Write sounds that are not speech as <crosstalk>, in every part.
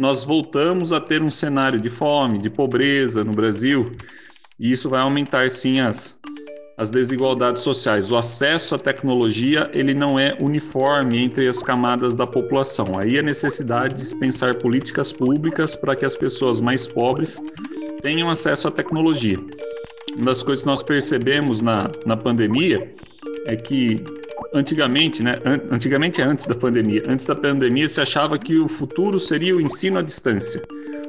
nós voltamos a ter um cenário de fome, de pobreza no Brasil, e isso vai aumentar sim as, as desigualdades sociais. O acesso à tecnologia ele não é uniforme entre as camadas da população. Aí a necessidade de pensar políticas públicas para que as pessoas mais pobres tenham acesso à tecnologia. Uma das coisas que nós percebemos na, na pandemia é que antigamente, né? Antigamente é antes da pandemia. Antes da pandemia se achava que o futuro seria o ensino à distância.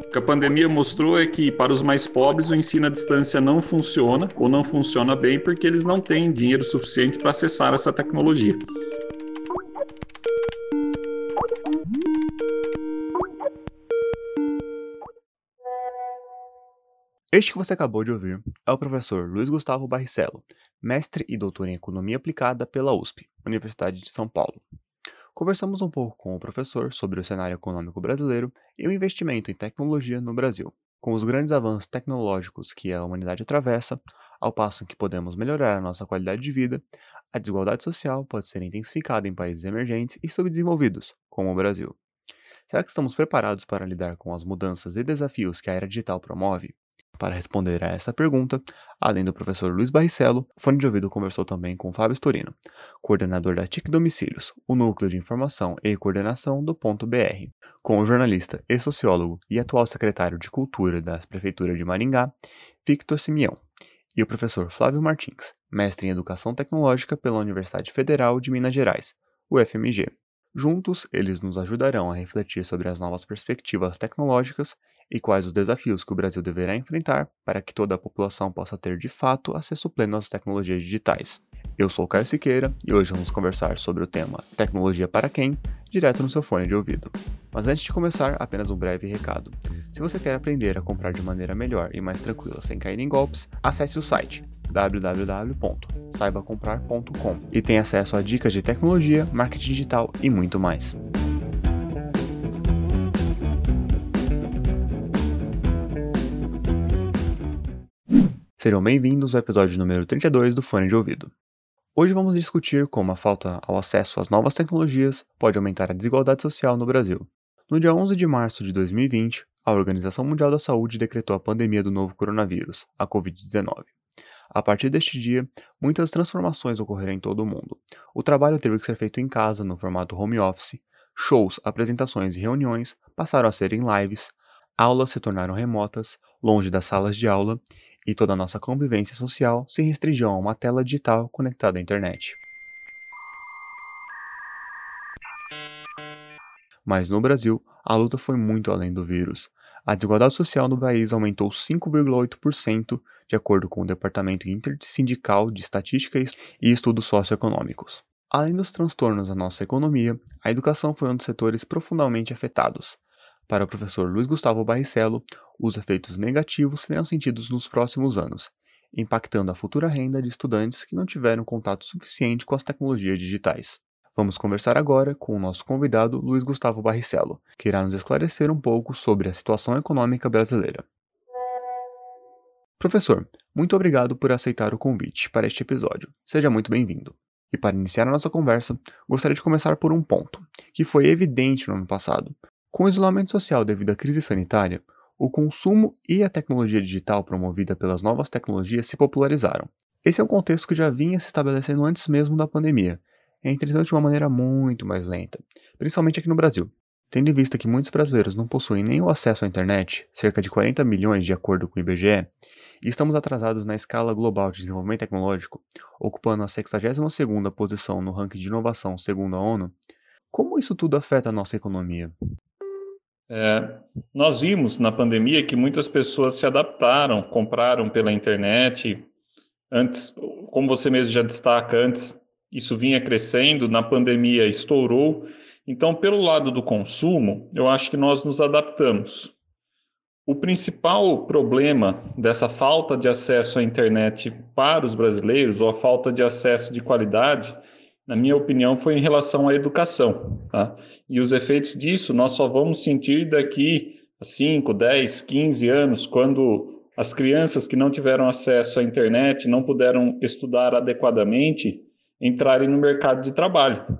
O que a pandemia mostrou é que para os mais pobres o ensino à distância não funciona ou não funciona bem porque eles não têm dinheiro suficiente para acessar essa tecnologia. Este que você acabou de ouvir é o professor Luiz Gustavo Barrichello, mestre e doutor em Economia Aplicada pela USP, Universidade de São Paulo. Conversamos um pouco com o professor sobre o cenário econômico brasileiro e o investimento em tecnologia no Brasil. Com os grandes avanços tecnológicos que a humanidade atravessa, ao passo que podemos melhorar a nossa qualidade de vida, a desigualdade social pode ser intensificada em países emergentes e subdesenvolvidos, como o Brasil. Será que estamos preparados para lidar com as mudanças e desafios que a era digital promove? Para responder a essa pergunta, além do professor Luiz Barrichello, o Fone de Ouvido conversou também com Fábio Storino, coordenador da TIC Domicílios, o núcleo de informação e coordenação do Ponto BR, com o jornalista e sociólogo e atual secretário de Cultura da Prefeitura de Maringá, Victor Simeão, e o professor Flávio Martins, mestre em Educação Tecnológica pela Universidade Federal de Minas Gerais, UFMG. Juntos, eles nos ajudarão a refletir sobre as novas perspectivas tecnológicas e quais os desafios que o Brasil deverá enfrentar para que toda a população possa ter de fato acesso pleno às tecnologias digitais. Eu sou Caio Siqueira e hoje vamos conversar sobre o tema Tecnologia para quem? direto no seu fone de ouvido. Mas antes de começar, apenas um breve recado. Se você quer aprender a comprar de maneira melhor e mais tranquila sem cair em golpes, acesse o site www.saibacomprar.com e tenha acesso a dicas de tecnologia, marketing digital e muito mais. Sejam bem-vindos ao episódio número 32 do Fone de Ouvido. Hoje vamos discutir como a falta ao acesso às novas tecnologias pode aumentar a desigualdade social no Brasil. No dia 11 de março de 2020, a Organização Mundial da Saúde decretou a pandemia do novo coronavírus, a Covid-19. A partir deste dia, muitas transformações ocorreram em todo o mundo. O trabalho teve que ser feito em casa, no formato home office, shows, apresentações e reuniões passaram a ser em lives, aulas se tornaram remotas, longe das salas de aula, e toda a nossa convivência social se restringiu a uma tela digital conectada à internet. Mas no Brasil, a luta foi muito além do vírus. A desigualdade social no país aumentou 5,8%, de acordo com o Departamento Intersindical de Estatística e Estudos Socioeconômicos. Além dos transtornos à nossa economia, a educação foi um dos setores profundamente afetados. Para o professor Luiz Gustavo Barrichello, os efeitos negativos serão sentidos nos próximos anos, impactando a futura renda de estudantes que não tiveram contato suficiente com as tecnologias digitais. Vamos conversar agora com o nosso convidado Luiz Gustavo Barrichello, que irá nos esclarecer um pouco sobre a situação econômica brasileira. Professor, muito obrigado por aceitar o convite para este episódio. Seja muito bem-vindo. E para iniciar a nossa conversa, gostaria de começar por um ponto, que foi evidente no ano passado. Com o isolamento social devido à crise sanitária, o consumo e a tecnologia digital promovida pelas novas tecnologias se popularizaram. Esse é um contexto que já vinha se estabelecendo antes mesmo da pandemia entretanto de uma maneira muito mais lenta, principalmente aqui no Brasil. Tendo em vista que muitos brasileiros não possuem nem o acesso à internet, cerca de 40 milhões de acordo com o IBGE, e estamos atrasados na escala global de desenvolvimento tecnológico, ocupando a 62ª posição no ranking de inovação segundo a ONU, como isso tudo afeta a nossa economia? É, nós vimos na pandemia que muitas pessoas se adaptaram, compraram pela internet. Antes, como você mesmo já destaca, antes isso vinha crescendo, na pandemia estourou. Então, pelo lado do consumo, eu acho que nós nos adaptamos. O principal problema dessa falta de acesso à internet para os brasileiros, ou a falta de acesso de qualidade, na minha opinião, foi em relação à educação. Tá? E os efeitos disso nós só vamos sentir daqui a 5, 10, 15 anos, quando as crianças que não tiveram acesso à internet, não puderam estudar adequadamente, entrarem no mercado de trabalho,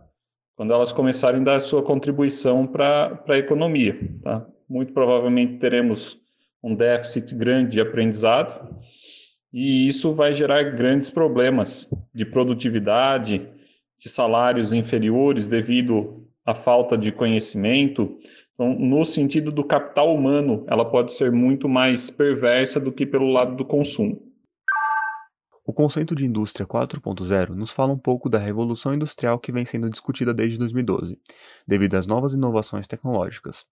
quando elas começarem a dar sua contribuição para a economia. Tá? muito provavelmente teremos um déficit grande de aprendizado, e isso vai gerar grandes problemas de produtividade, de salários inferiores devido à falta de conhecimento. Então, no sentido do capital humano, ela pode ser muito mais perversa do que pelo lado do consumo. O conceito de indústria 4.0 nos fala um pouco da revolução industrial que vem sendo discutida desde 2012, devido às novas inovações tecnológicas.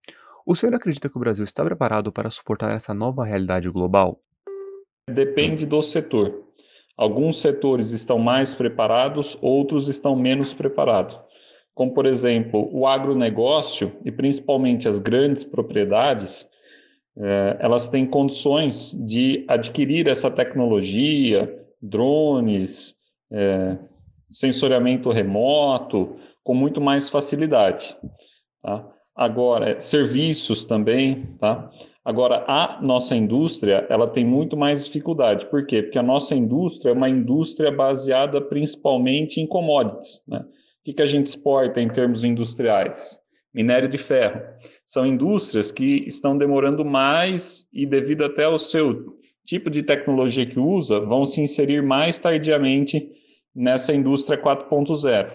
O senhor acredita que o Brasil está preparado para suportar essa nova realidade global? Depende do setor. Alguns setores estão mais preparados, outros estão menos preparados. Como, por exemplo, o agronegócio e principalmente as grandes propriedades, eh, elas têm condições de adquirir essa tecnologia, drones, eh, sensoriamento remoto, com muito mais facilidade. Tá? Agora, serviços também, tá? Agora, a nossa indústria, ela tem muito mais dificuldade. Por quê? Porque a nossa indústria é uma indústria baseada principalmente em commodities. Né? O que, que a gente exporta em termos industriais? Minério de ferro. São indústrias que estão demorando mais e, devido até ao seu tipo de tecnologia que usa, vão se inserir mais tardiamente nessa indústria 4.0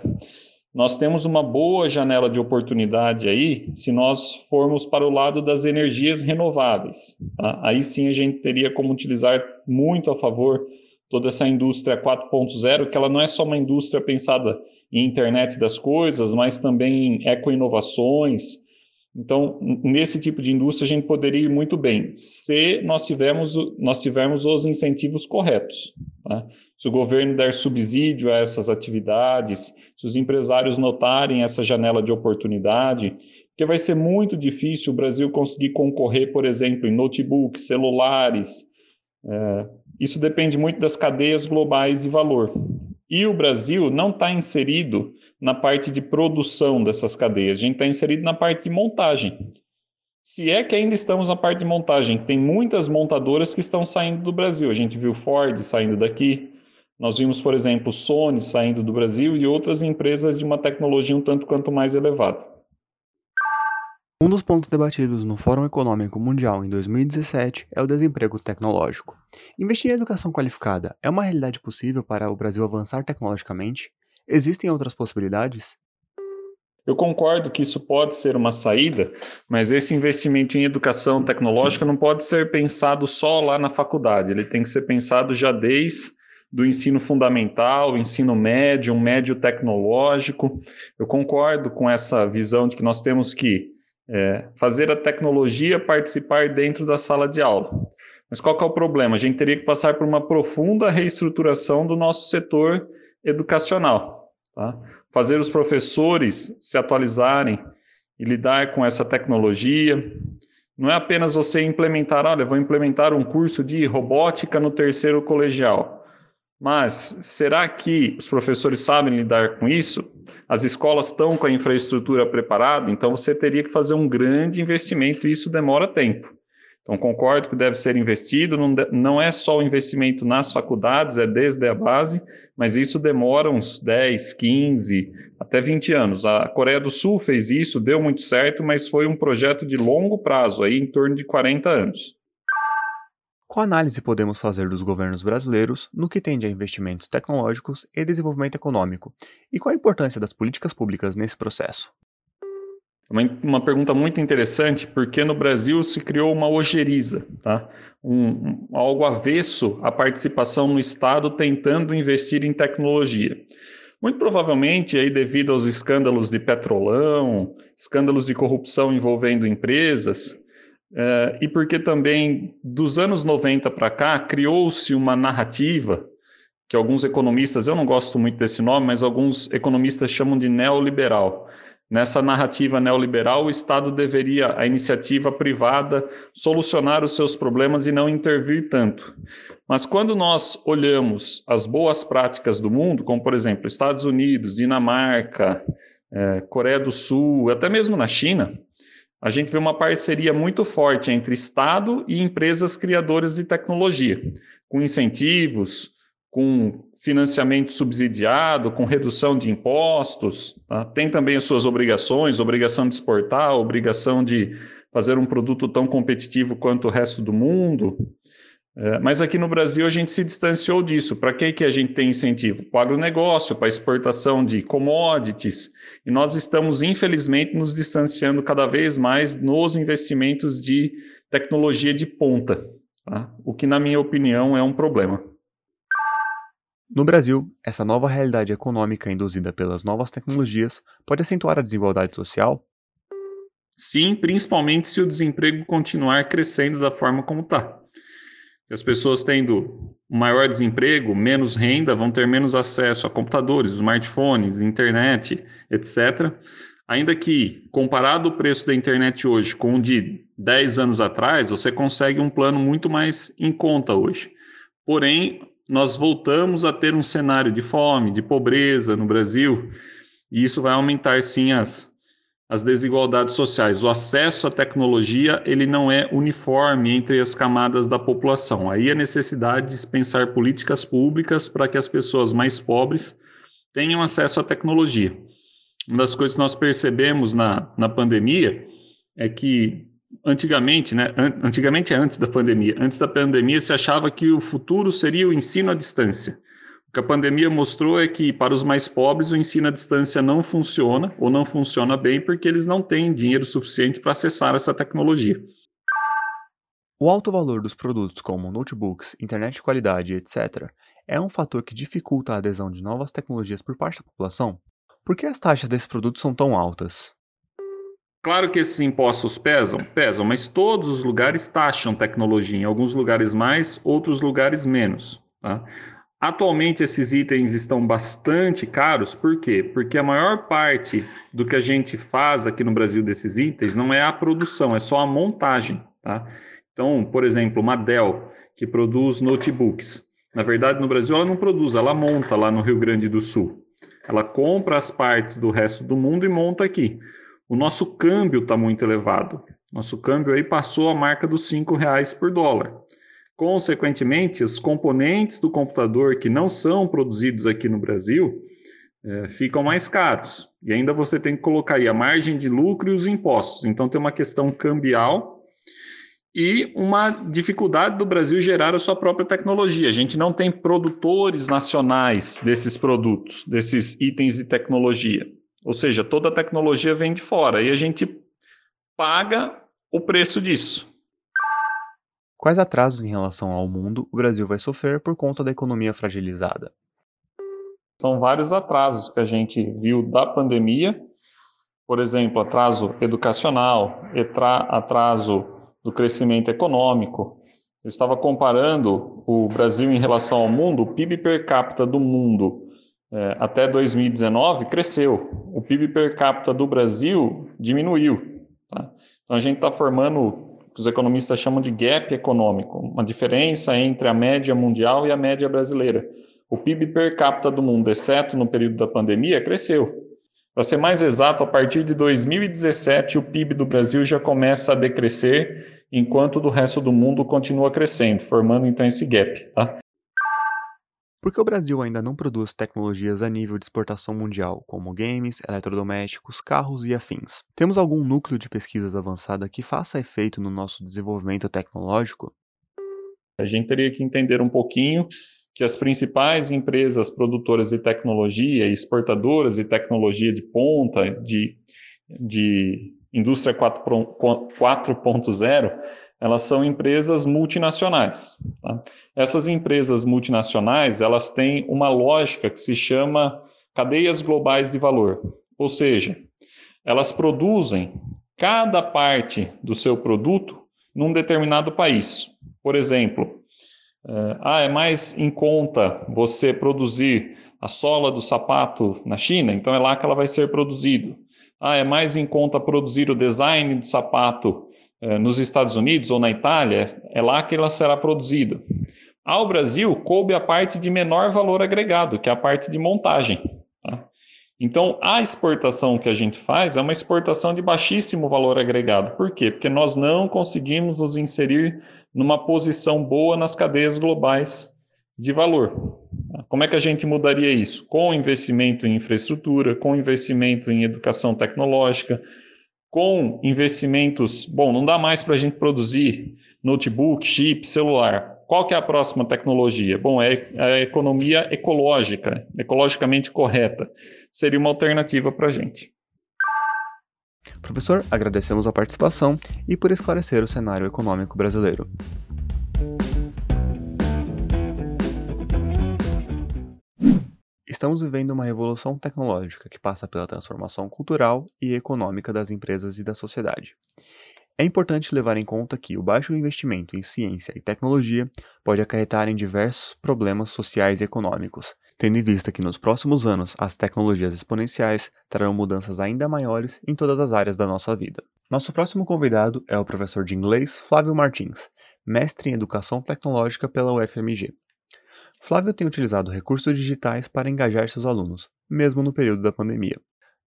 nós temos uma boa janela de oportunidade aí se nós formos para o lado das energias renováveis. Tá? Aí sim a gente teria como utilizar muito a favor toda essa indústria 4.0, que ela não é só uma indústria pensada em internet das coisas, mas também em eco-inovações. Então, nesse tipo de indústria, a gente poderia ir muito bem, se nós tivermos, nós tivermos os incentivos corretos. Tá? se o governo der subsídio a essas atividades, se os empresários notarem essa janela de oportunidade, porque vai ser muito difícil o Brasil conseguir concorrer, por exemplo, em notebooks, celulares. É, isso depende muito das cadeias globais de valor. E o Brasil não está inserido na parte de produção dessas cadeias, a gente está inserido na parte de montagem. Se é que ainda estamos na parte de montagem, tem muitas montadoras que estão saindo do Brasil. A gente viu Ford saindo daqui, nós vimos, por exemplo, Sony saindo do Brasil e outras empresas de uma tecnologia um tanto quanto mais elevada. Um dos pontos debatidos no Fórum Econômico Mundial em 2017 é o desemprego tecnológico. Investir em educação qualificada é uma realidade possível para o Brasil avançar tecnologicamente? Existem outras possibilidades? Eu concordo que isso pode ser uma saída, mas esse investimento em educação tecnológica não pode ser pensado só lá na faculdade, ele tem que ser pensado já desde do ensino fundamental, ensino médio, um médio tecnológico. Eu concordo com essa visão de que nós temos que é, fazer a tecnologia participar dentro da sala de aula. Mas qual é o problema? A gente teria que passar por uma profunda reestruturação do nosso setor educacional. Tá? Fazer os professores se atualizarem e lidar com essa tecnologia. Não é apenas você implementar, olha, vou implementar um curso de robótica no terceiro colegial. Mas será que os professores sabem lidar com isso? As escolas estão com a infraestrutura preparada, então você teria que fazer um grande investimento e isso demora tempo. Então, concordo que deve ser investido, não, não é só o investimento nas faculdades, é desde a base, mas isso demora uns 10, 15, até 20 anos. A Coreia do Sul fez isso, deu muito certo, mas foi um projeto de longo prazo, aí em torno de 40 anos. Qual análise podemos fazer dos governos brasileiros no que tende a investimentos tecnológicos e desenvolvimento econômico? E qual a importância das políticas públicas nesse processo? Uma, pergunta muito interessante, porque no Brasil se criou uma ojeriza, tá? Um, um, algo avesso à participação no Estado tentando investir em tecnologia. Muito provavelmente, aí, devido aos escândalos de petrolão, escândalos de corrupção envolvendo empresas, Uh, e porque também dos anos 90 para cá criou-se uma narrativa que alguns economistas, eu não gosto muito desse nome, mas alguns economistas chamam de neoliberal. Nessa narrativa neoliberal, o Estado deveria, a iniciativa privada, solucionar os seus problemas e não intervir tanto. Mas quando nós olhamos as boas práticas do mundo, como por exemplo Estados Unidos, Dinamarca, eh, Coreia do Sul, até mesmo na China, a gente vê uma parceria muito forte entre Estado e empresas criadoras de tecnologia, com incentivos, com financiamento subsidiado, com redução de impostos. Tá? Tem também as suas obrigações, obrigação de exportar, obrigação de fazer um produto tão competitivo quanto o resto do mundo. É, mas aqui no Brasil a gente se distanciou disso. Para que, que a gente tem incentivo? Para o agronegócio, para a exportação de commodities. E nós estamos, infelizmente, nos distanciando cada vez mais nos investimentos de tecnologia de ponta, tá? o que, na minha opinião, é um problema. No Brasil, essa nova realidade econômica induzida pelas novas tecnologias pode acentuar a desigualdade social? Sim, principalmente se o desemprego continuar crescendo da forma como está. As pessoas tendo maior desemprego, menos renda, vão ter menos acesso a computadores, smartphones, internet, etc. Ainda que, comparado o preço da internet hoje com o de 10 anos atrás, você consegue um plano muito mais em conta hoje. Porém, nós voltamos a ter um cenário de fome, de pobreza no Brasil, e isso vai aumentar sim as, as desigualdades sociais. O acesso à tecnologia ele não é uniforme entre as camadas da população. Aí a necessidade de pensar políticas públicas para que as pessoas mais pobres tenham acesso à tecnologia. Uma das coisas que nós percebemos na, na pandemia é que antigamente, né, antigamente é antes da pandemia, antes da pandemia se achava que o futuro seria o ensino à distância que a pandemia mostrou é que, para os mais pobres, o ensino à distância não funciona ou não funciona bem porque eles não têm dinheiro suficiente para acessar essa tecnologia. O alto valor dos produtos como notebooks, internet de qualidade, etc., é um fator que dificulta a adesão de novas tecnologias por parte da população? Por que as taxas desses produtos são tão altas? Claro que esses impostos pesam, pesam, mas todos os lugares taxam tecnologia, em alguns lugares mais, outros lugares menos. Tá? Atualmente esses itens estão bastante caros, por quê? Porque a maior parte do que a gente faz aqui no Brasil desses itens não é a produção, é só a montagem, tá? Então, por exemplo, uma Dell que produz notebooks. Na verdade, no Brasil ela não produz, ela monta lá no Rio Grande do Sul. Ela compra as partes do resto do mundo e monta aqui. O nosso câmbio está muito elevado. Nosso câmbio aí passou a marca dos cinco reais por dólar. Consequentemente, os componentes do computador que não são produzidos aqui no Brasil é, ficam mais caros. E ainda você tem que colocar aí a margem de lucro e os impostos. Então, tem uma questão cambial e uma dificuldade do Brasil gerar a sua própria tecnologia. A gente não tem produtores nacionais desses produtos, desses itens de tecnologia. Ou seja, toda a tecnologia vem de fora e a gente paga o preço disso. Quais atrasos em relação ao mundo o Brasil vai sofrer por conta da economia fragilizada? São vários atrasos que a gente viu da pandemia, por exemplo, atraso educacional, atraso do crescimento econômico. Eu estava comparando o Brasil em relação ao mundo, o PIB per capita do mundo até 2019 cresceu, o PIB per capita do Brasil diminuiu. Tá? Então a gente está formando que os economistas chamam de gap econômico, uma diferença entre a média mundial e a média brasileira. O PIB per capita do mundo, exceto no período da pandemia, cresceu. Para ser mais exato, a partir de 2017, o PIB do Brasil já começa a decrescer, enquanto do resto do mundo continua crescendo, formando então esse gap. Tá? Por que o Brasil ainda não produz tecnologias a nível de exportação mundial, como games, eletrodomésticos, carros e afins? Temos algum núcleo de pesquisas avançada que faça efeito no nosso desenvolvimento tecnológico? A gente teria que entender um pouquinho que as principais empresas produtoras de tecnologia exportadoras de tecnologia de ponta, de, de indústria 4.0, elas são empresas multinacionais. Tá? Essas empresas multinacionais, elas têm uma lógica que se chama cadeias globais de valor, ou seja, elas produzem cada parte do seu produto num determinado país. Por exemplo, uh, ah, é mais em conta você produzir a sola do sapato na China, então é lá que ela vai ser produzido. Ah, é mais em conta produzir o design do sapato eh, nos Estados Unidos ou na Itália, é lá que ela será produzida. Ao Brasil, coube a parte de menor valor agregado, que é a parte de montagem. Tá? Então, a exportação que a gente faz é uma exportação de baixíssimo valor agregado. Por quê? Porque nós não conseguimos nos inserir numa posição boa nas cadeias globais de valor. Tá? Como é que a gente mudaria isso? Com investimento em infraestrutura, com investimento em educação tecnológica, com investimentos. Bom, não dá mais para a gente produzir notebook, chip, celular. Qual que é a próxima tecnologia? Bom, é a economia ecológica, ecologicamente correta. Seria uma alternativa para a gente. Professor, agradecemos a participação e por esclarecer o cenário econômico brasileiro. Estamos vivendo uma revolução tecnológica que passa pela transformação cultural e econômica das empresas e da sociedade. É importante levar em conta que o baixo investimento em ciência e tecnologia pode acarretar em diversos problemas sociais e econômicos, tendo em vista que nos próximos anos as tecnologias exponenciais trarão mudanças ainda maiores em todas as áreas da nossa vida. Nosso próximo convidado é o professor de inglês Flávio Martins, mestre em Educação Tecnológica pela UFMG. Flávio tem utilizado recursos digitais para engajar seus alunos, mesmo no período da pandemia.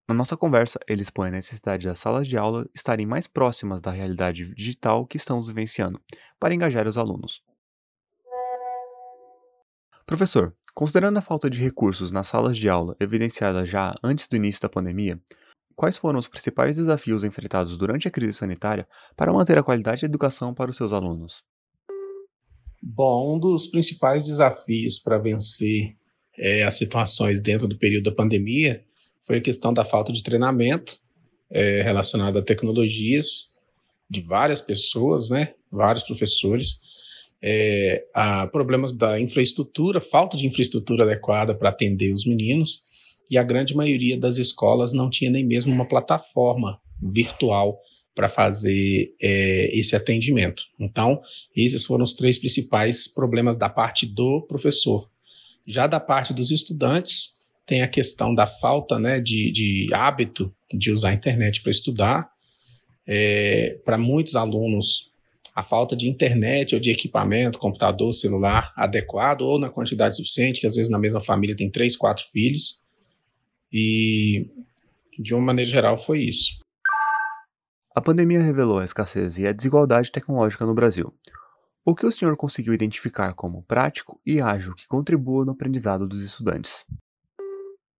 Na nossa conversa, ele expõe a necessidade das salas de aula estarem mais próximas da realidade digital que estamos vivenciando, para engajar os alunos. Professor, considerando a falta de recursos nas salas de aula evidenciada já antes do início da pandemia, quais foram os principais desafios enfrentados durante a crise sanitária para manter a qualidade da educação para os seus alunos? Bom, um dos principais desafios para vencer é, as situações dentro do período da pandemia foi a questão da falta de treinamento é, relacionado a tecnologias de várias pessoas, né, vários professores, é, a problemas da infraestrutura, falta de infraestrutura adequada para atender os meninos, e a grande maioria das escolas não tinha nem mesmo uma plataforma virtual para fazer é, esse atendimento. Então, esses foram os três principais problemas da parte do professor. Já da parte dos estudantes, tem a questão da falta né, de, de hábito de usar a internet para estudar. É, para muitos alunos, a falta de internet ou de equipamento, computador, celular adequado ou na quantidade suficiente, que às vezes na mesma família tem três, quatro filhos. E, de uma maneira geral, foi isso. A pandemia revelou a escassez e a desigualdade tecnológica no Brasil. O que o senhor conseguiu identificar como prático e ágil que contribua no aprendizado dos estudantes?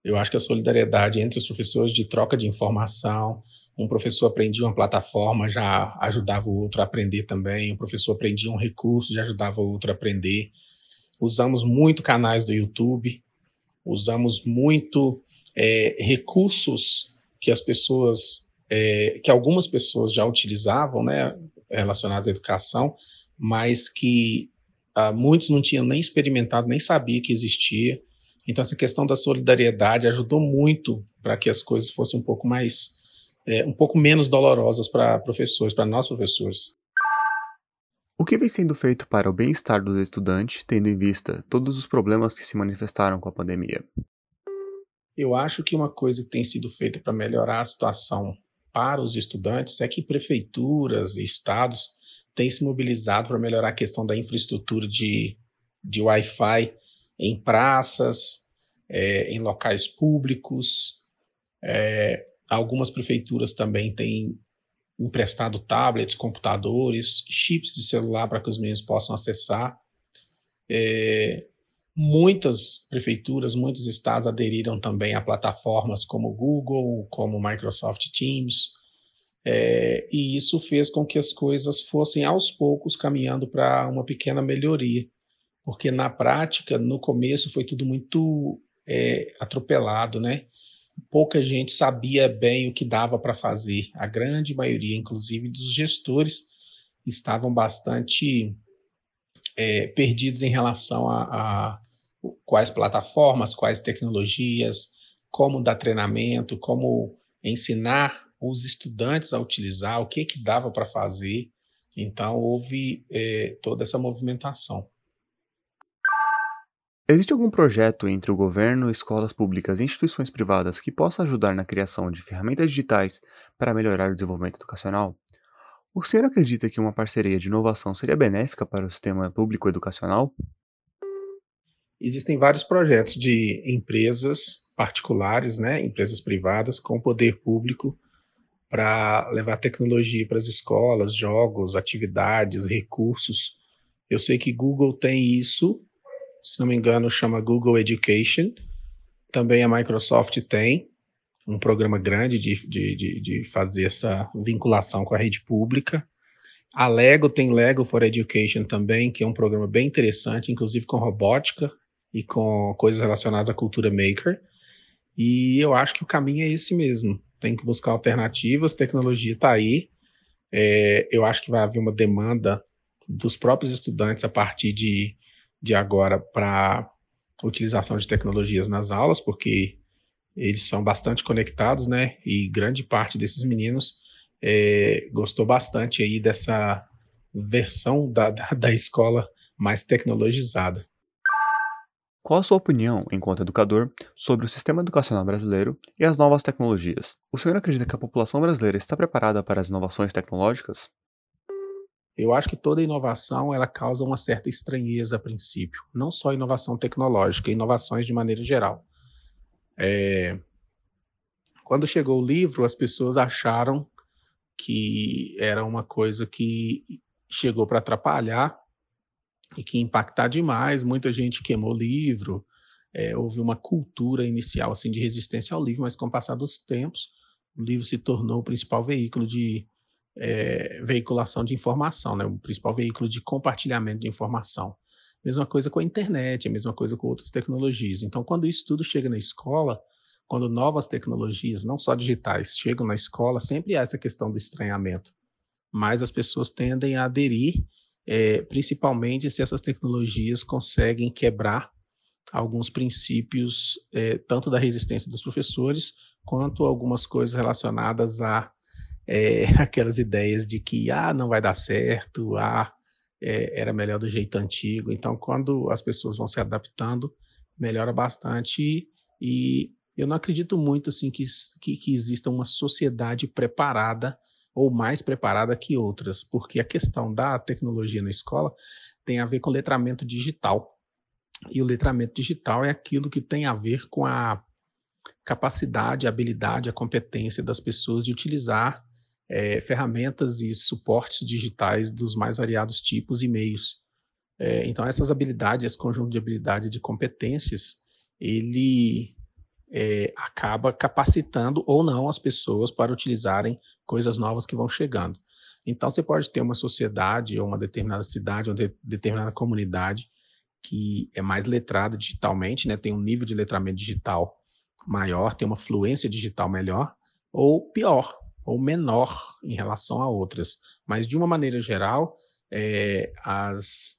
Eu acho que a solidariedade entre os professores de troca de informação, um professor aprendia uma plataforma, já ajudava o outro a aprender também, um professor aprendia um recurso, já ajudava o outro a aprender. Usamos muito canais do YouTube, usamos muito é, recursos que as pessoas, é, que algumas pessoas já utilizavam, né, relacionados à educação, mas que ah, muitos não tinham nem experimentado, nem sabia que existia. Então, essa questão da solidariedade ajudou muito para que as coisas fossem um pouco mais, é, um pouco menos dolorosas para professores, para nós professores. O que vem sendo feito para o bem-estar do estudante, tendo em vista todos os problemas que se manifestaram com a pandemia? Eu acho que uma coisa que tem sido feita para melhorar a situação para os estudantes é que prefeituras e estados têm se mobilizado para melhorar a questão da infraestrutura de, de Wi-Fi em praças, é, em locais públicos. É, algumas prefeituras também têm emprestado tablets, computadores, chips de celular para que os meninos possam acessar. É, muitas prefeituras, muitos estados aderiram também a plataformas como Google, como Microsoft Teams, é, e isso fez com que as coisas fossem aos poucos caminhando para uma pequena melhoria porque na prática, no começo, foi tudo muito é, atropelado, né? Pouca gente sabia bem o que dava para fazer. A grande maioria, inclusive dos gestores, estavam bastante é, perdidos em relação a, a quais plataformas, quais tecnologias, como dar treinamento, como ensinar os estudantes a utilizar, o que que dava para fazer. Então houve é, toda essa movimentação. Existe algum projeto entre o governo, escolas públicas e instituições privadas que possa ajudar na criação de ferramentas digitais para melhorar o desenvolvimento educacional? O senhor acredita que uma parceria de inovação seria benéfica para o sistema público educacional? Existem vários projetos de empresas particulares, né, empresas privadas com poder público para levar tecnologia para as escolas, jogos, atividades, recursos. Eu sei que Google tem isso se não me engano, chama Google Education. Também a Microsoft tem. um programa grande de, de, de, de fazer essa vinculação com a rede pública. A Lego tem Lego for Education também, que é um programa bem interessante, inclusive com robótica e com coisas relacionadas à cultura maker. E eu acho que o caminho é esse mesmo. Tem que buscar alternativas, tecnologia está aí. É, eu acho que vai haver uma demanda dos próprios estudantes a partir de, de agora para utilização de tecnologias nas aulas, porque eles são bastante conectados, né? E grande parte desses meninos é, gostou bastante aí dessa versão da, da, da escola mais tecnologizada. Qual a sua opinião, enquanto educador, sobre o sistema educacional brasileiro e as novas tecnologias? O senhor acredita que a população brasileira está preparada para as inovações tecnológicas? Eu acho que toda inovação ela causa uma certa estranheza a princípio, não só inovação tecnológica, inovações de maneira geral. É... Quando chegou o livro, as pessoas acharam que era uma coisa que chegou para atrapalhar e que impactar demais. Muita gente queimou livro, é, houve uma cultura inicial assim de resistência ao livro, mas com o passar dos tempos, o livro se tornou o principal veículo de é, veiculação de informação, né? o principal veículo de compartilhamento de informação. Mesma coisa com a internet, a mesma coisa com outras tecnologias. Então, quando isso tudo chega na escola, quando novas tecnologias, não só digitais, chegam na escola, sempre há essa questão do estranhamento. Mas as pessoas tendem a aderir, é, principalmente se essas tecnologias conseguem quebrar alguns princípios, é, tanto da resistência dos professores, quanto algumas coisas relacionadas a é, <laughs> aquelas ideias de que ah, não vai dar certo, ah, é, era melhor do jeito antigo. Então, quando as pessoas vão se adaptando, melhora bastante. E, eu não acredito muito assim que, que, que exista uma sociedade preparada ou mais preparada que outras, porque a questão da tecnologia na escola tem a ver com letramento digital. E o letramento digital é aquilo que tem a ver com a capacidade, a habilidade, a competência das pessoas de utilizar é, ferramentas e suportes digitais dos mais variados tipos e meios. É, então, essas habilidades, esse conjunto de habilidades e de competências, ele é, acaba capacitando ou não as pessoas para utilizarem coisas novas que vão chegando. Então, você pode ter uma sociedade ou uma determinada cidade ou de, determinada comunidade que é mais letrada digitalmente, né, tem um nível de letramento digital maior, tem uma fluência digital melhor, ou pior, ou menor em relação a outras. Mas, de uma maneira geral, é, as,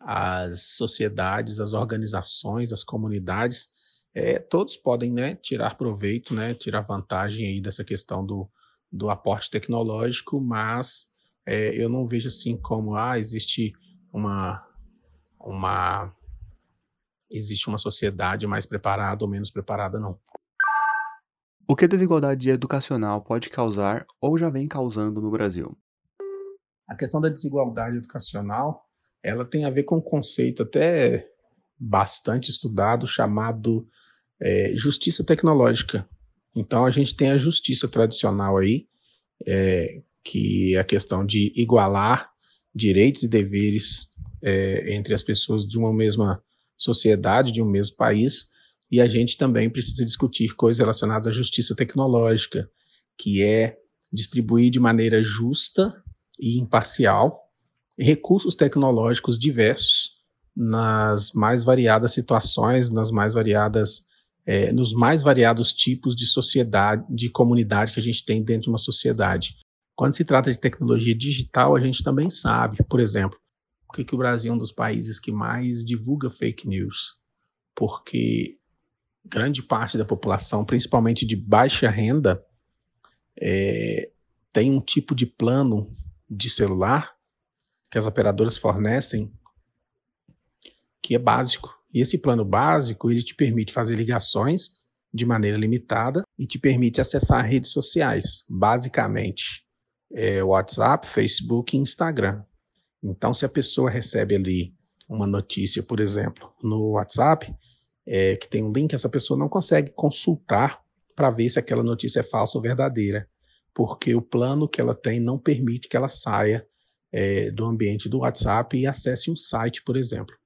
as sociedades, as organizações, as comunidades, é, todos podem né, tirar proveito, né, tirar vantagem aí dessa questão do, do aporte tecnológico, mas é, eu não vejo assim como ah, existe uma, uma existe uma sociedade mais preparada ou menos preparada, não. O que a desigualdade educacional pode causar ou já vem causando no Brasil? A questão da desigualdade educacional, ela tem a ver com um conceito até bastante estudado chamado é, justiça tecnológica. Então a gente tem a justiça tradicional aí, é, que é a questão de igualar direitos e deveres é, entre as pessoas de uma mesma sociedade, de um mesmo país, e a gente também precisa discutir coisas relacionadas à justiça tecnológica, que é distribuir de maneira justa e imparcial recursos tecnológicos diversos nas mais variadas situações, nas mais variadas, é, nos mais variados tipos de sociedade, de comunidade que a gente tem dentro de uma sociedade. Quando se trata de tecnologia digital, a gente também sabe, por exemplo, que, que o Brasil é um dos países que mais divulga fake news? Porque grande parte da população, principalmente de baixa renda, é, tem um tipo de plano de celular que as operadoras fornecem que é básico. E esse plano básico ele te permite fazer ligações de maneira limitada e te permite acessar redes sociais, basicamente é, WhatsApp, Facebook e Instagram. Então, se a pessoa recebe ali uma notícia, por exemplo, no WhatsApp, é, que tem um link, essa pessoa não consegue consultar para ver se aquela notícia é falsa ou verdadeira, porque o plano que ela tem não permite que ela saia é, do ambiente do WhatsApp e acesse um site, por exemplo.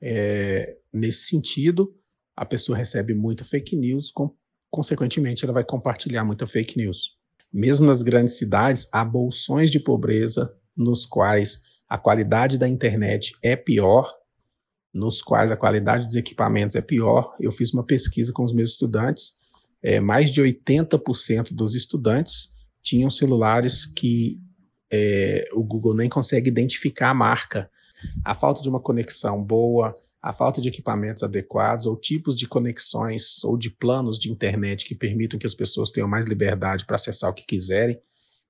É, nesse sentido, a pessoa recebe muita fake news com consequentemente, ela vai compartilhar muita fake news. Mesmo nas grandes cidades, há bolsões de pobreza nos quais a qualidade da internet é pior, nos quais a qualidade dos equipamentos é pior. Eu fiz uma pesquisa com os meus estudantes, é, mais de 80% dos estudantes tinham celulares que é, o Google nem consegue identificar a marca. A falta de uma conexão boa, a falta de equipamentos adequados ou tipos de conexões ou de planos de internet que permitam que as pessoas tenham mais liberdade para acessar o que quiserem,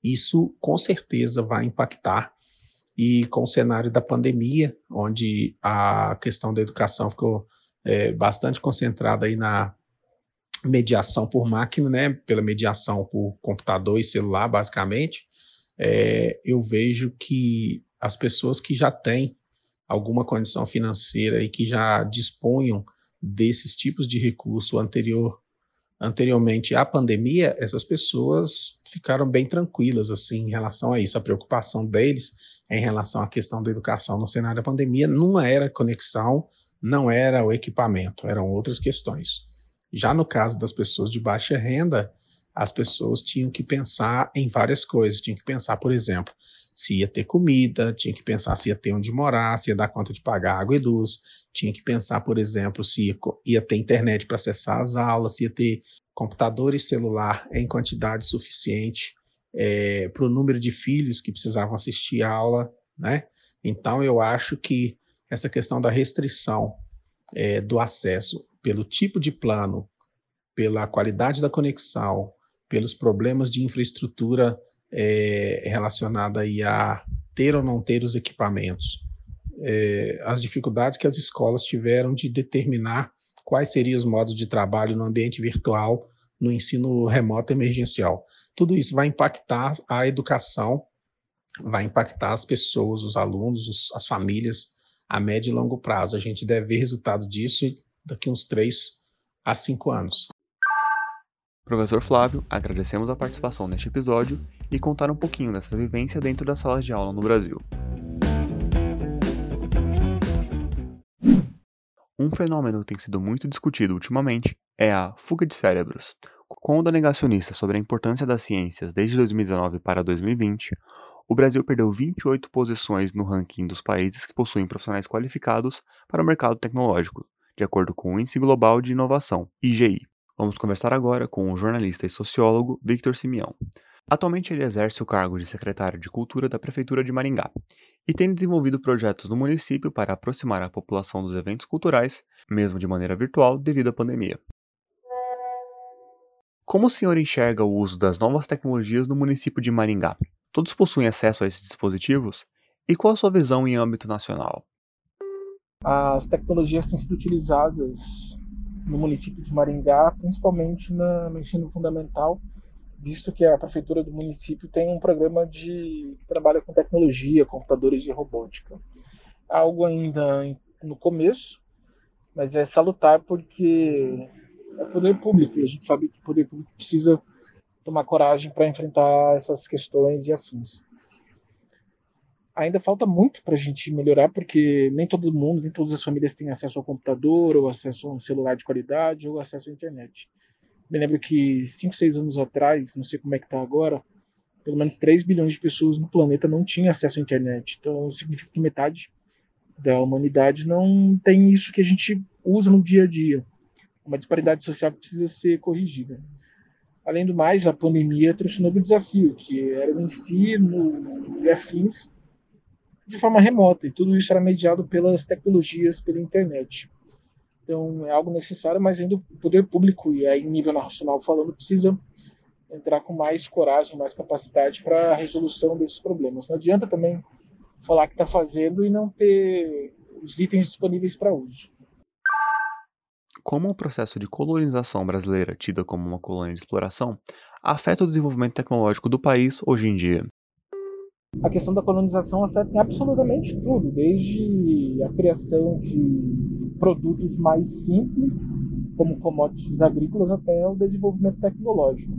isso com certeza vai impactar. E com o cenário da pandemia, onde a questão da educação ficou é, bastante concentrada aí na mediação por máquina, né, pela mediação por computador e celular, basicamente, é, eu vejo que as pessoas que já têm alguma condição financeira e que já disponham desses tipos de recurso anterior anteriormente à pandemia, essas pessoas ficaram bem tranquilas assim em relação a isso. A preocupação deles em relação à questão da educação no cenário da pandemia não era conexão, não era o equipamento, eram outras questões. Já no caso das pessoas de baixa renda, as pessoas tinham que pensar em várias coisas. Tinham que pensar, por exemplo, se ia ter comida, tinha que pensar se ia ter onde morar, se ia dar conta de pagar água e luz, tinha que pensar, por exemplo, se ia ter internet para acessar as aulas, se ia ter computador e celular em quantidade suficiente é, para o número de filhos que precisavam assistir a aula, né? Então, eu acho que essa questão da restrição é, do acesso pelo tipo de plano, pela qualidade da conexão, pelos problemas de infraestrutura é, relacionada aí a ter ou não ter os equipamentos, é, as dificuldades que as escolas tiveram de determinar quais seriam os modos de trabalho no ambiente virtual no ensino remoto emergencial. Tudo isso vai impactar a educação, vai impactar as pessoas, os alunos, os, as famílias a médio e longo prazo. A gente deve ver resultado disso daqui uns três a cinco anos. Professor Flávio, agradecemos a participação neste episódio e contar um pouquinho dessa vivência dentro das salas de aula no Brasil. Um fenômeno que tem sido muito discutido ultimamente é a fuga de cérebros. Com onda negacionista sobre a importância das ciências desde 2019 para 2020, o Brasil perdeu 28 posições no ranking dos países que possuem profissionais qualificados para o mercado tecnológico, de acordo com o Índice Global de Inovação, IGI. Vamos conversar agora com o jornalista e sociólogo Victor Simeão. Atualmente ele exerce o cargo de secretário de Cultura da Prefeitura de Maringá e tem desenvolvido projetos no município para aproximar a população dos eventos culturais, mesmo de maneira virtual devido à pandemia. Como o senhor enxerga o uso das novas tecnologias no município de Maringá? Todos possuem acesso a esses dispositivos? E qual a sua visão em âmbito nacional? As tecnologias têm sido utilizadas no município de Maringá, principalmente na, no ensino fundamental, visto que a prefeitura do município tem um programa de que trabalha com tecnologia, computadores e robótica. Algo ainda no começo, mas é salutar porque é poder público e a gente sabe que o poder público precisa tomar coragem para enfrentar essas questões e afins ainda falta muito para a gente melhorar, porque nem todo mundo, nem todas as famílias têm acesso ao computador, ou acesso a um celular de qualidade, ou acesso à internet. Me lembro que 5, 6 anos atrás, não sei como é que está agora, pelo menos 3 bilhões de pessoas no planeta não tinham acesso à internet. Então, significa que metade da humanidade não tem isso que a gente usa no dia a dia. Uma disparidade social que precisa ser corrigida. Além do mais, a pandemia trouxe um novo desafio, que era o ensino e afins, de forma remota, e tudo isso era mediado pelas tecnologias, pela internet. Então é algo necessário, mas ainda o poder público, e aí em nível nacional falando, precisa entrar com mais coragem, mais capacidade para a resolução desses problemas. Não adianta também falar que está fazendo e não ter os itens disponíveis para uso. Como o processo de colonização brasileira, tida como uma colônia de exploração, afeta o desenvolvimento tecnológico do país hoje em dia? A questão da colonização afeta em absolutamente tudo, desde a criação de produtos mais simples, como commodities agrícolas, até o desenvolvimento tecnológico.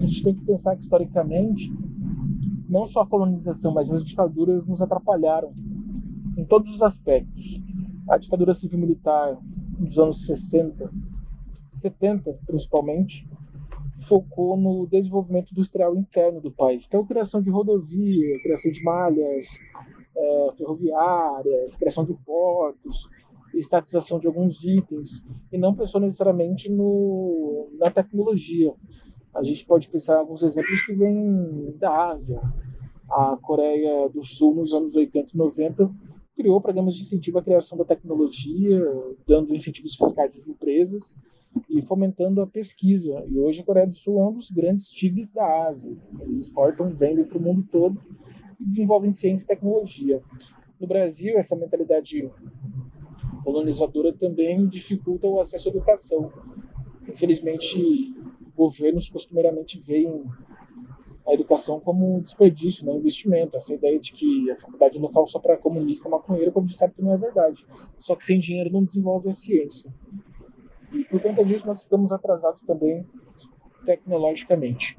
A gente tem que pensar que, historicamente, não só a colonização, mas as ditaduras nos atrapalharam em todos os aspectos. A ditadura civil-militar dos anos 60 70, principalmente, focou no desenvolvimento industrial interno do país. Então, criação de rodovia, criação de malhas é, ferroviárias, criação de portos, estatização de alguns itens, e não pensou necessariamente no, na tecnologia. A gente pode pensar alguns exemplos que vêm da Ásia. A Coreia do Sul, nos anos 80 e 90, criou programas de incentivo à criação da tecnologia, dando incentivos fiscais às empresas e fomentando a pesquisa. E hoje a Coreia do Sul é um dos grandes tigres da Ásia. Eles exportam, vendem para o mundo todo e desenvolvem ciência e tecnologia. No Brasil, essa mentalidade colonizadora também dificulta o acesso à educação. Infelizmente, governos costumeiramente veem a educação como um desperdício, não um investimento. Essa ideia de que a faculdade local só para comunista maconheiro, como a gente sabe que não é verdade. Só que sem dinheiro não desenvolve a ciência. E por conta disso nós ficamos atrasados também tecnologicamente.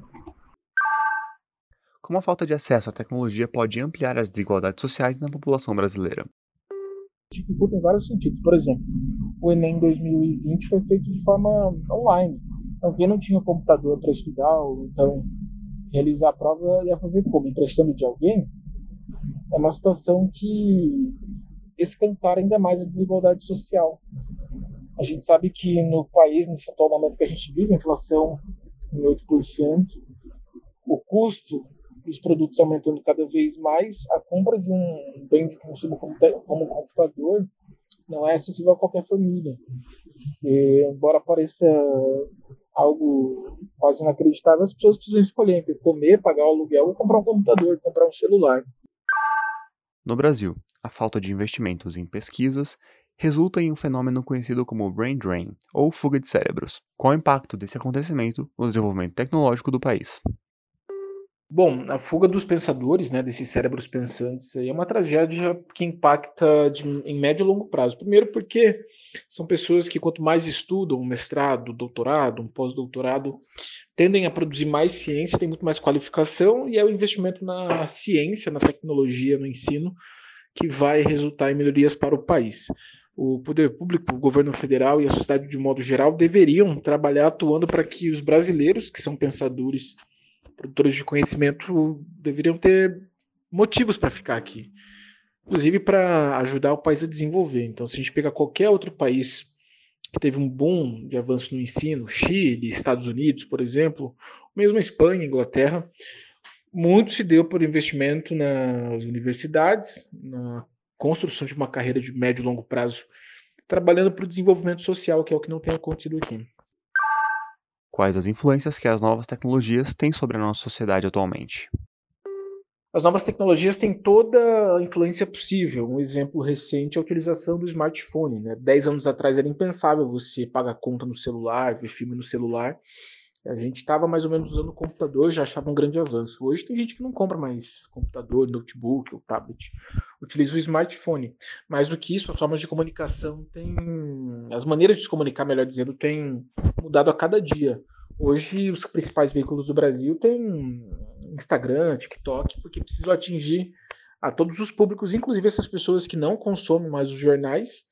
Como a falta de acesso à tecnologia pode ampliar as desigualdades sociais na população brasileira? Dificulta em vários sentidos. Por exemplo, o Enem 2020 foi feito de forma online. Então, quem não tinha computador para estudar, ou então realizar a prova, ia fazer como? Emprestando de alguém? É uma situação que escancara ainda mais a desigualdade social. A gente sabe que no país, nesse atual momento que a gente vive, a inflação em 8%, o custo dos produtos aumentando cada vez mais, a compra de um bem de consumo como, um computador não é acessível a qualquer família. E, embora pareça algo quase inacreditável, as pessoas precisam escolher entre comer, pagar o aluguel ou comprar um computador, comprar um celular. No Brasil, a falta de investimentos em pesquisas resulta em um fenômeno conhecido como brain drain, ou fuga de cérebros. Qual o impacto desse acontecimento no desenvolvimento tecnológico do país? Bom, a fuga dos pensadores, né, desses cérebros pensantes, é uma tragédia que impacta de, em médio e longo prazo. Primeiro, porque são pessoas que, quanto mais estudam, um mestrado, doutorado, um pós-doutorado, tendem a produzir mais ciência, têm muito mais qualificação, e é o investimento na ciência, na tecnologia, no ensino, que vai resultar em melhorias para o país o poder público, o governo federal e a sociedade de modo geral deveriam trabalhar atuando para que os brasileiros, que são pensadores, produtores de conhecimento, deveriam ter motivos para ficar aqui, inclusive para ajudar o país a desenvolver. Então, se a gente pegar qualquer outro país que teve um boom de avanço no ensino, Chile, Estados Unidos, por exemplo, mesmo a Espanha, Inglaterra, muito se deu por investimento nas universidades, na construção de uma carreira de médio e longo prazo, trabalhando para o desenvolvimento social, que é o que não tem acontecido aqui. Quais as influências que as novas tecnologias têm sobre a nossa sociedade atualmente? As novas tecnologias têm toda a influência possível. Um exemplo recente é a utilização do smartphone. Né? Dez anos atrás era impensável você pagar conta no celular, ver filme no celular. A gente estava mais ou menos usando o computador, já achava um grande avanço. Hoje tem gente que não compra mais computador, notebook ou tablet, utiliza o smartphone. Mais do que isso, as formas de comunicação têm. As maneiras de se comunicar, melhor dizendo, têm mudado a cada dia. Hoje, os principais veículos do Brasil têm Instagram, TikTok, porque precisam atingir a todos os públicos, inclusive essas pessoas que não consomem mais os jornais,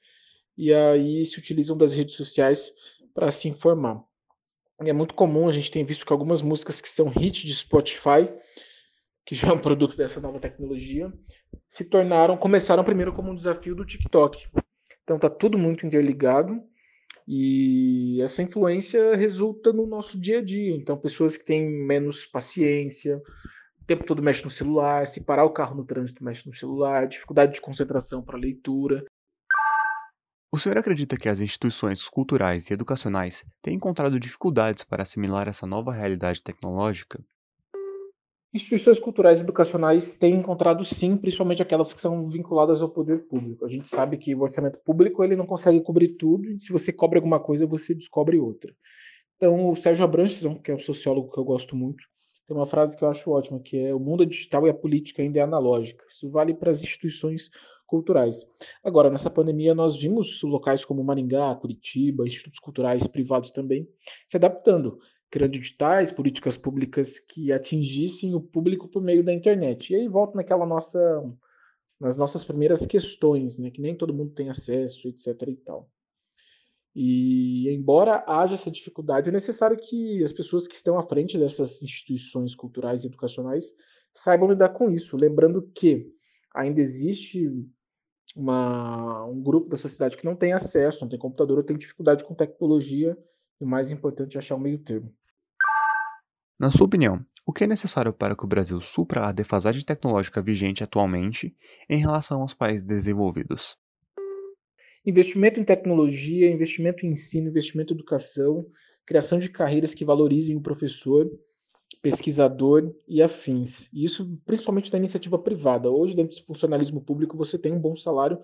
e aí se utilizam das redes sociais para se informar é muito comum, a gente tem visto que algumas músicas que são hits de Spotify, que já é um produto dessa nova tecnologia, se tornaram, começaram primeiro como um desafio do TikTok. Então tá tudo muito interligado e essa influência resulta no nosso dia a dia. Então pessoas que têm menos paciência, o tempo todo mexe no celular, se parar o carro no trânsito mexe no celular, dificuldade de concentração para leitura. O senhor acredita que as instituições culturais e educacionais têm encontrado dificuldades para assimilar essa nova realidade tecnológica? Instituições culturais e educacionais têm encontrado sim, principalmente aquelas que são vinculadas ao poder público. A gente sabe que o orçamento público ele não consegue cobrir tudo, e se você cobre alguma coisa, você descobre outra. Então, o Sérgio Abranches, que é um sociólogo que eu gosto muito, tem uma frase que eu acho ótima, que é o mundo é digital e a política ainda é analógica. Isso vale para as instituições culturais. Agora, nessa pandemia, nós vimos locais como Maringá, Curitiba, institutos culturais privados também se adaptando, criando editais, políticas públicas que atingissem o público por meio da internet. E aí volta naquela nossa nas nossas primeiras questões, né, que nem todo mundo tem acesso, etc e tal. E, embora haja essa dificuldade, é necessário que as pessoas que estão à frente dessas instituições culturais e educacionais saibam lidar com isso. Lembrando que ainda existe uma, um grupo da sociedade que não tem acesso, não tem computador, ou tem dificuldade com tecnologia, e o mais importante é achar um meio termo. Na sua opinião, o que é necessário para que o Brasil supra a defasagem tecnológica vigente atualmente em relação aos países desenvolvidos? Investimento em tecnologia, investimento em ensino, investimento em educação, criação de carreiras que valorizem o professor, pesquisador e afins. Isso principalmente da iniciativa privada. Hoje, dentro do funcionalismo público, você tem um bom salário,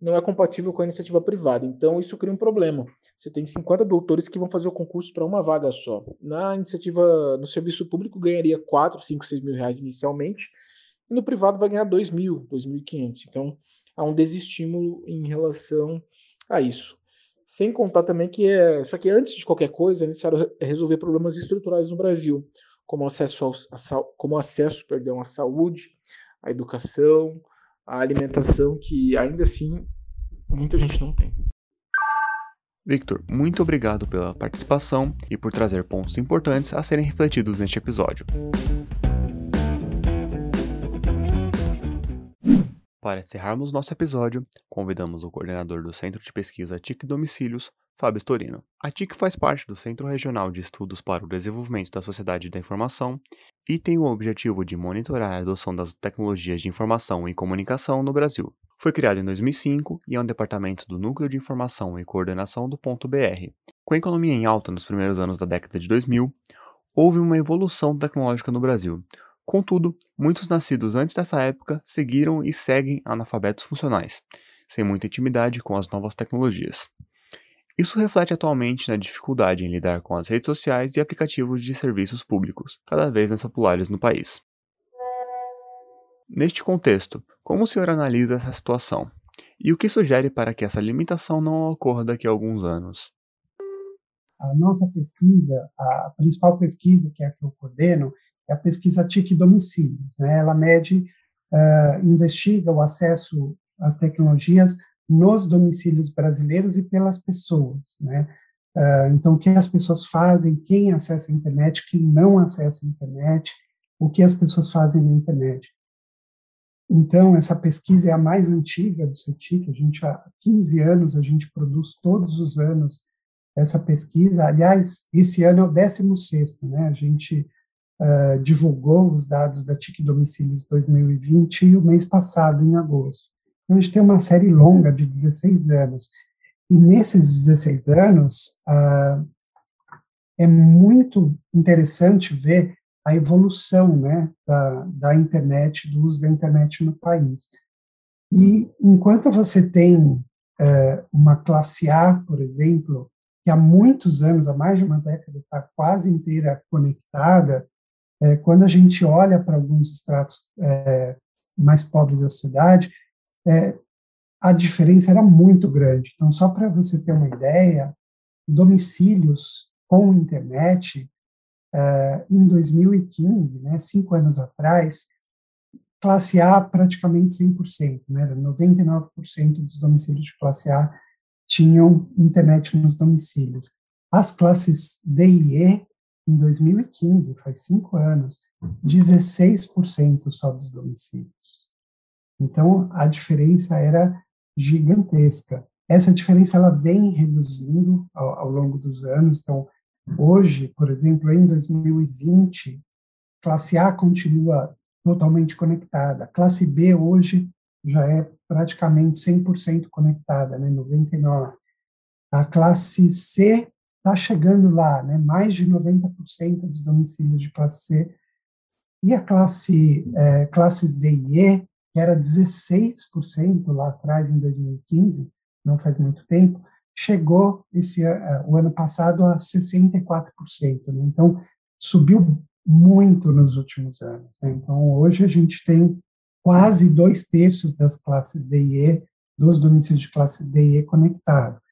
não é compatível com a iniciativa privada. Então, isso cria um problema. Você tem 50 doutores que vão fazer o concurso para uma vaga só. Na iniciativa, no serviço público, ganharia 4, 5, 6 mil reais inicialmente, e no privado vai ganhar 2 mil, 2.500. Então, há um desestímulo em relação a isso. Sem contar também que é. Só que antes de qualquer coisa, é necessário resolver problemas estruturais no Brasil como acesso, ao, a, como acesso perdão, à saúde, à educação, à alimentação, que ainda assim muita gente não tem. Victor, muito obrigado pela participação e por trazer pontos importantes a serem refletidos neste episódio. Para encerrarmos nosso episódio, convidamos o coordenador do Centro de Pesquisa TIC Domicílios, Fábio Storino. A TIC faz parte do Centro Regional de Estudos para o Desenvolvimento da Sociedade da Informação e tem o objetivo de monitorar a adoção das tecnologias de informação e comunicação no Brasil. Foi criado em 2005 e é um departamento do Núcleo de Informação e Coordenação do Ponto BR. Com a economia em alta nos primeiros anos da década de 2000, houve uma evolução tecnológica no Brasil. Contudo, muitos nascidos antes dessa época seguiram e seguem analfabetos funcionais, sem muita intimidade com as novas tecnologias. Isso reflete atualmente na dificuldade em lidar com as redes sociais e aplicativos de serviços públicos, cada vez mais populares no país. Neste contexto, como o senhor analisa essa situação? E o que sugere para que essa limitação não ocorra daqui a alguns anos? A nossa pesquisa, a principal pesquisa que é a que eu coordeno, é a pesquisa TIC Domicílios. Né? Ela mede, uh, investiga o acesso às tecnologias nos domicílios brasileiros e pelas pessoas, né? Uh, então, o que as pessoas fazem, quem acessa a internet, quem não acessa a internet, o que as pessoas fazem na internet. Então, essa pesquisa é a mais antiga do CETIC, a gente há 15 anos, a gente produz todos os anos essa pesquisa. Aliás, esse ano é o 16º, né? A gente uh, divulgou os dados da TIC Domicílios 2020 o mês passado, em agosto. Então, a gente tem uma série longa de 16 anos. E nesses 16 anos, ah, é muito interessante ver a evolução né, da, da internet, do uso da internet no país. E enquanto você tem é, uma classe A, por exemplo, que há muitos anos, há mais de uma década, está quase inteira conectada, é, quando a gente olha para alguns estratos é, mais pobres da sociedade, é, a diferença era muito grande. Então, só para você ter uma ideia, domicílios com internet, é, em 2015, né, cinco anos atrás, classe A praticamente 100%, né, 99% dos domicílios de classe A tinham internet nos domicílios. As classes D e E, em 2015, faz cinco anos, 16% só dos domicílios. Então, a diferença era gigantesca. Essa diferença ela vem reduzindo ao, ao longo dos anos. Então, hoje, por exemplo, em 2020, classe A continua totalmente conectada. Classe B hoje já é praticamente 100% conectada, né, 99. A classe C está chegando lá, né, mais de 90% dos domicílios de classe C. E a classe é, classes D e E que era 16% lá atrás, em 2015, não faz muito tempo, chegou esse uh, o ano passado a 64%. Né? Então, subiu muito nos últimos anos. Né? Então, hoje a gente tem quase dois terços das classes D e E, dos domicílios de classe D e E conectados.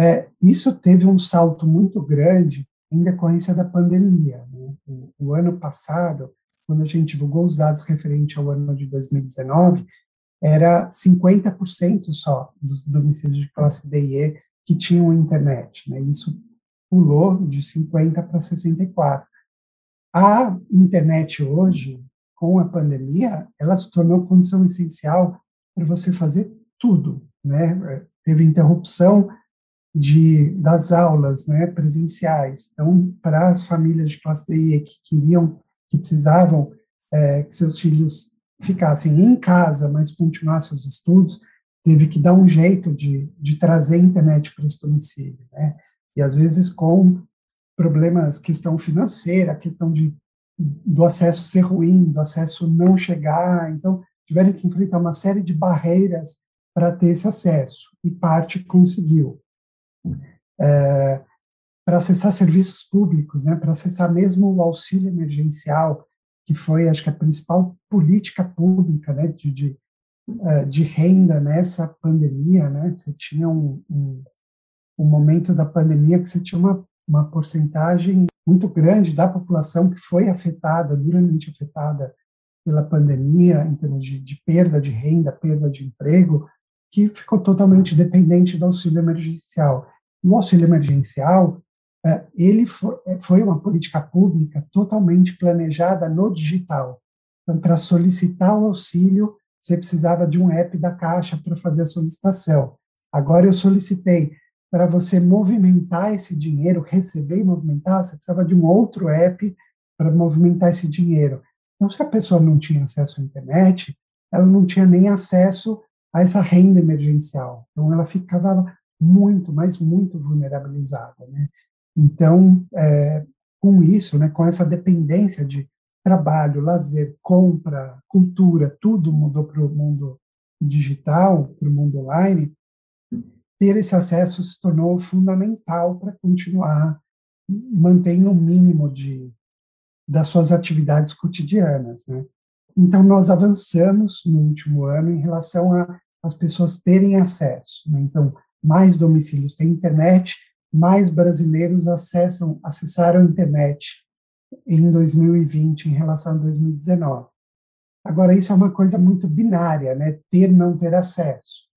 É, isso teve um salto muito grande em decorrência da pandemia. Né? O, o ano passado, quando a gente divulgou os dados referentes ao ano de 2019, era 50% só dos domicílios de classe D e E que tinham internet. Né? Isso pulou de 50 para 64. A internet hoje, com a pandemia, ela se tornou condição essencial para você fazer tudo, né? Teve interrupção de das aulas, né, presenciais. Então, para as famílias de classe D que queriam, que precisavam é, que seus filhos ficassem em casa, mas continuassem os estudos, teve que dar um jeito de, de trazer a internet para esse domicílio, né? E às vezes com problemas, questão financeira, questão de do acesso ser ruim, do acesso não chegar, então tiveram que enfrentar uma série de barreiras para ter esse acesso, e parte conseguiu. É, para acessar serviços públicos, né, para acessar mesmo o auxílio emergencial, que foi, acho que, a principal política pública né, de, de, é, de renda nessa pandemia. Né, você tinha um, um, um momento da pandemia que você tinha uma, uma porcentagem muito grande da população que foi afetada, duramente afetada pela pandemia, em termos de, de perda de renda, perda de emprego, que ficou totalmente dependente do auxílio emergencial. O auxílio emergencial, ele é, foi uma política pública totalmente planejada no digital. Então, para solicitar o auxílio, você precisava de um app da Caixa para fazer a solicitação. Agora eu solicitei para você movimentar esse dinheiro, receber e movimentar, você precisava de um outro app para movimentar esse dinheiro. Então, se a pessoa não tinha acesso à internet, ela não tinha nem acesso a essa renda emergencial. Então, ela ficava muito, mas muito vulnerabilizada. Né? Então, é, com isso, né, com essa dependência de trabalho, lazer, compra, cultura, tudo mudou para o mundo digital, para o mundo online, ter esse acesso se tornou fundamental para continuar mantendo o mínimo de das suas atividades cotidianas, né? Então, nós avançamos no último ano em relação a as pessoas terem acesso. Né? Então, mais domicílios têm internet, mais brasileiros acessam, acessaram a internet em 2020 em relação a 2019. Agora, isso é uma coisa muito binária, né? ter não ter acesso.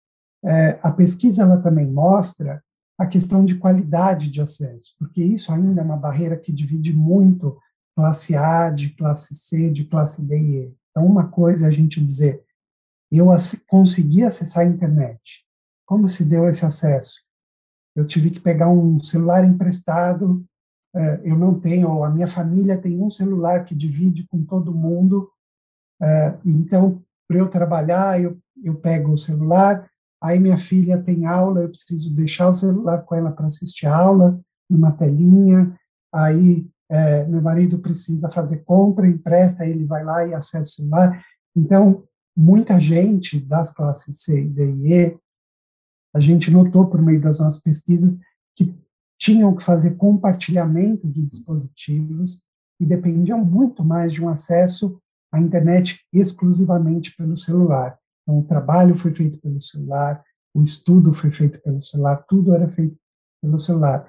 É, a pesquisa ela também mostra a questão de qualidade de acesso, porque isso ainda é uma barreira que divide muito classe A de classe C, de classe D e E. Então, uma coisa é a gente dizer, eu consegui acessar a internet. Como se deu esse acesso? Eu tive que pegar um celular emprestado, eh, eu não tenho, a minha família tem um celular que divide com todo mundo, eh, então, para eu trabalhar, eu, eu pego o celular, aí minha filha tem aula, eu preciso deixar o celular com ela para assistir a aula, numa telinha, aí é, meu marido precisa fazer compra, empresta, ele vai lá e acessa o celular. Então, muita gente das classes C, D e E, a gente notou por meio das nossas pesquisas que tinham que fazer compartilhamento de dispositivos e dependiam muito mais de um acesso à internet exclusivamente pelo celular. Então, o trabalho foi feito pelo celular, o estudo foi feito pelo celular, tudo era feito pelo celular.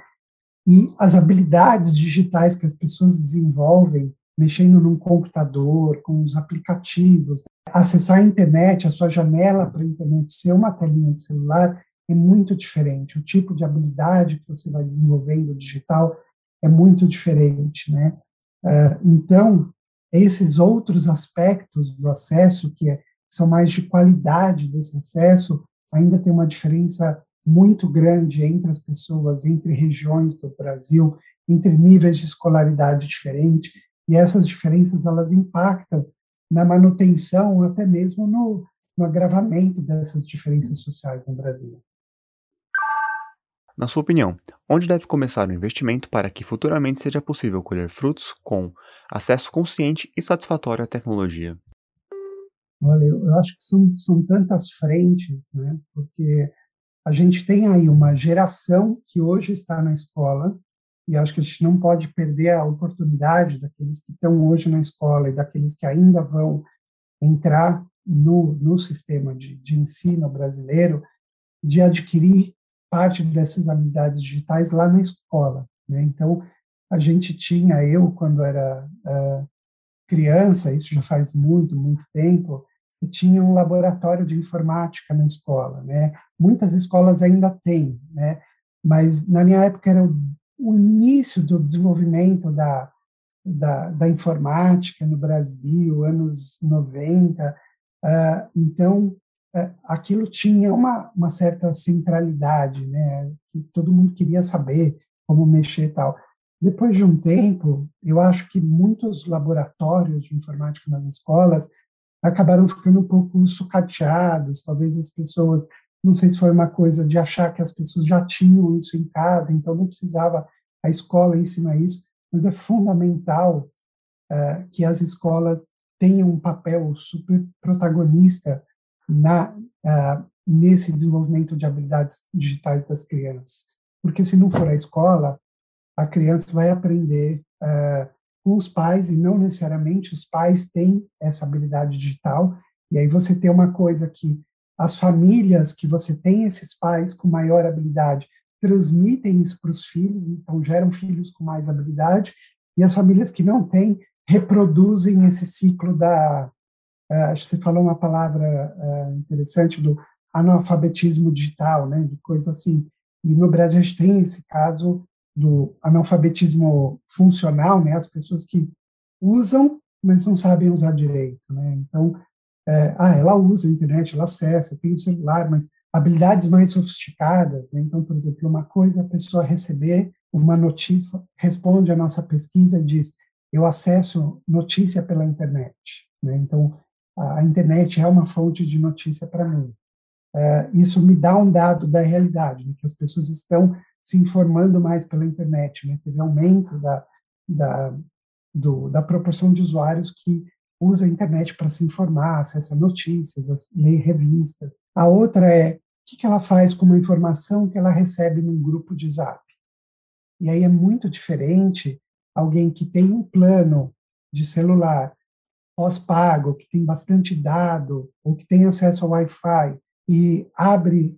E as habilidades digitais que as pessoas desenvolvem mexendo num computador, com os aplicativos, acessar a internet, a sua janela para a internet ser uma telinha de celular é muito diferente. O tipo de habilidade que você vai desenvolvendo digital é muito diferente, né? Uh, então, esses outros aspectos do acesso, que é, são mais de qualidade desse acesso, ainda tem uma diferença muito grande entre as pessoas, entre regiões do Brasil, entre níveis de escolaridade diferente, e essas diferenças elas impactam na manutenção, até mesmo no, no agravamento dessas diferenças sociais no Brasil. Na sua opinião, onde deve começar o investimento para que futuramente seja possível colher frutos com acesso consciente e satisfatório à tecnologia? Olha, eu acho que são, são tantas frentes, né? Porque a gente tem aí uma geração que hoje está na escola e acho que a gente não pode perder a oportunidade daqueles que estão hoje na escola e daqueles que ainda vão entrar no, no sistema de, de ensino brasileiro, de adquirir parte dessas habilidades digitais lá na escola. Né? Então, a gente tinha, eu, quando era uh, criança, isso já faz muito, muito tempo, tinha um laboratório de informática na escola. Né? Muitas escolas ainda têm, né? mas na minha época era o, o início do desenvolvimento da, da, da, informática no Brasil, anos 90, uh, ah, então aquilo tinha uma, uma certa centralidade, né, que todo mundo queria saber como mexer e tal. Depois de um tempo, eu acho que muitos laboratórios de informática nas escolas acabaram ficando um pouco sucateados, talvez as pessoas, não sei se foi uma coisa de achar que as pessoas já tinham isso em casa, então não precisava a escola ensinar isso, mas é fundamental uh, que as escolas tenham um papel super protagonista na, uh, nesse desenvolvimento de habilidades digitais das crianças. Porque se não for a escola, a criança vai aprender uh, com os pais e não necessariamente os pais têm essa habilidade digital. E aí você tem uma coisa que as famílias que você tem esses pais com maior habilidade transmitem isso para os filhos, então geram filhos com mais habilidade, e as famílias que não têm reproduzem esse ciclo da. Uh, você falou uma palavra uh, interessante do analfabetismo digital, né, de coisa assim. E no Brasil a gente tem esse caso do analfabetismo funcional, né, as pessoas que usam, mas não sabem usar direito, né, então, é, ah, ela usa a internet, ela acessa, tem o celular, mas habilidades mais sofisticadas, né, então, por exemplo, uma coisa é a pessoa receber uma notícia, responde a nossa pesquisa e diz, eu acesso notícia pela internet, né, então, a internet é uma fonte de notícia para mim. É, isso me dá um dado da realidade, né, que as pessoas estão se informando mais pela internet, né? teve aumento da, da, do, da proporção de usuários que usa a internet para se informar, acessa notícias, lê revistas. A outra é o que, que ela faz com uma informação que ela recebe num grupo de zap. E aí é muito diferente alguém que tem um plano de celular pós-pago, que tem bastante dado, ou que tem acesso ao Wi-Fi, e abre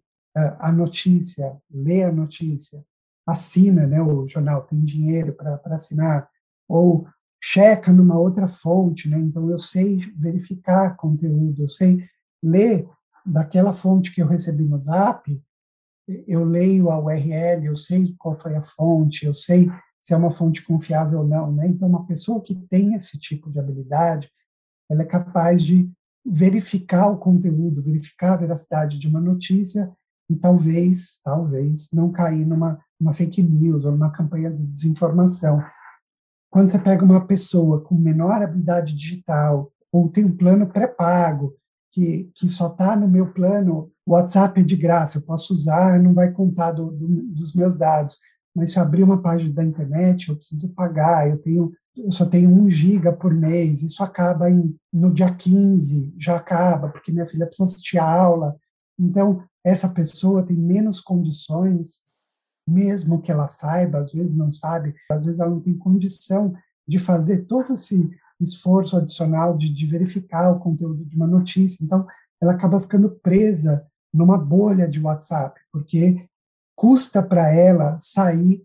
a notícia, lê a notícia, assina né, o jornal, tem dinheiro para assinar, ou checa numa outra fonte, né? então eu sei verificar conteúdo, eu sei ler daquela fonte que eu recebi no Zap, eu leio a URL, eu sei qual foi a fonte, eu sei se é uma fonte confiável ou não, né? Então, uma pessoa que tem esse tipo de habilidade, ela é capaz de verificar o conteúdo, verificar a veracidade de uma notícia e talvez, talvez, não cair numa, numa fake news ou numa campanha de desinformação. Quando você pega uma pessoa com menor habilidade digital ou tem um plano pré-pago, que, que só está no meu plano, o WhatsApp é de graça, eu posso usar, não vai contar do, do, dos meus dados. Mas se eu abrir uma página da internet, eu preciso pagar, eu tenho só tenho um giga por mês, isso acaba em, no dia 15, já acaba, porque minha filha precisa assistir a aula. Então, essa pessoa tem menos condições, mesmo que ela saiba, às vezes não sabe, às vezes ela não tem condição de fazer todo esse esforço adicional de, de verificar o conteúdo de uma notícia. Então, ela acaba ficando presa numa bolha de WhatsApp, porque custa para ela sair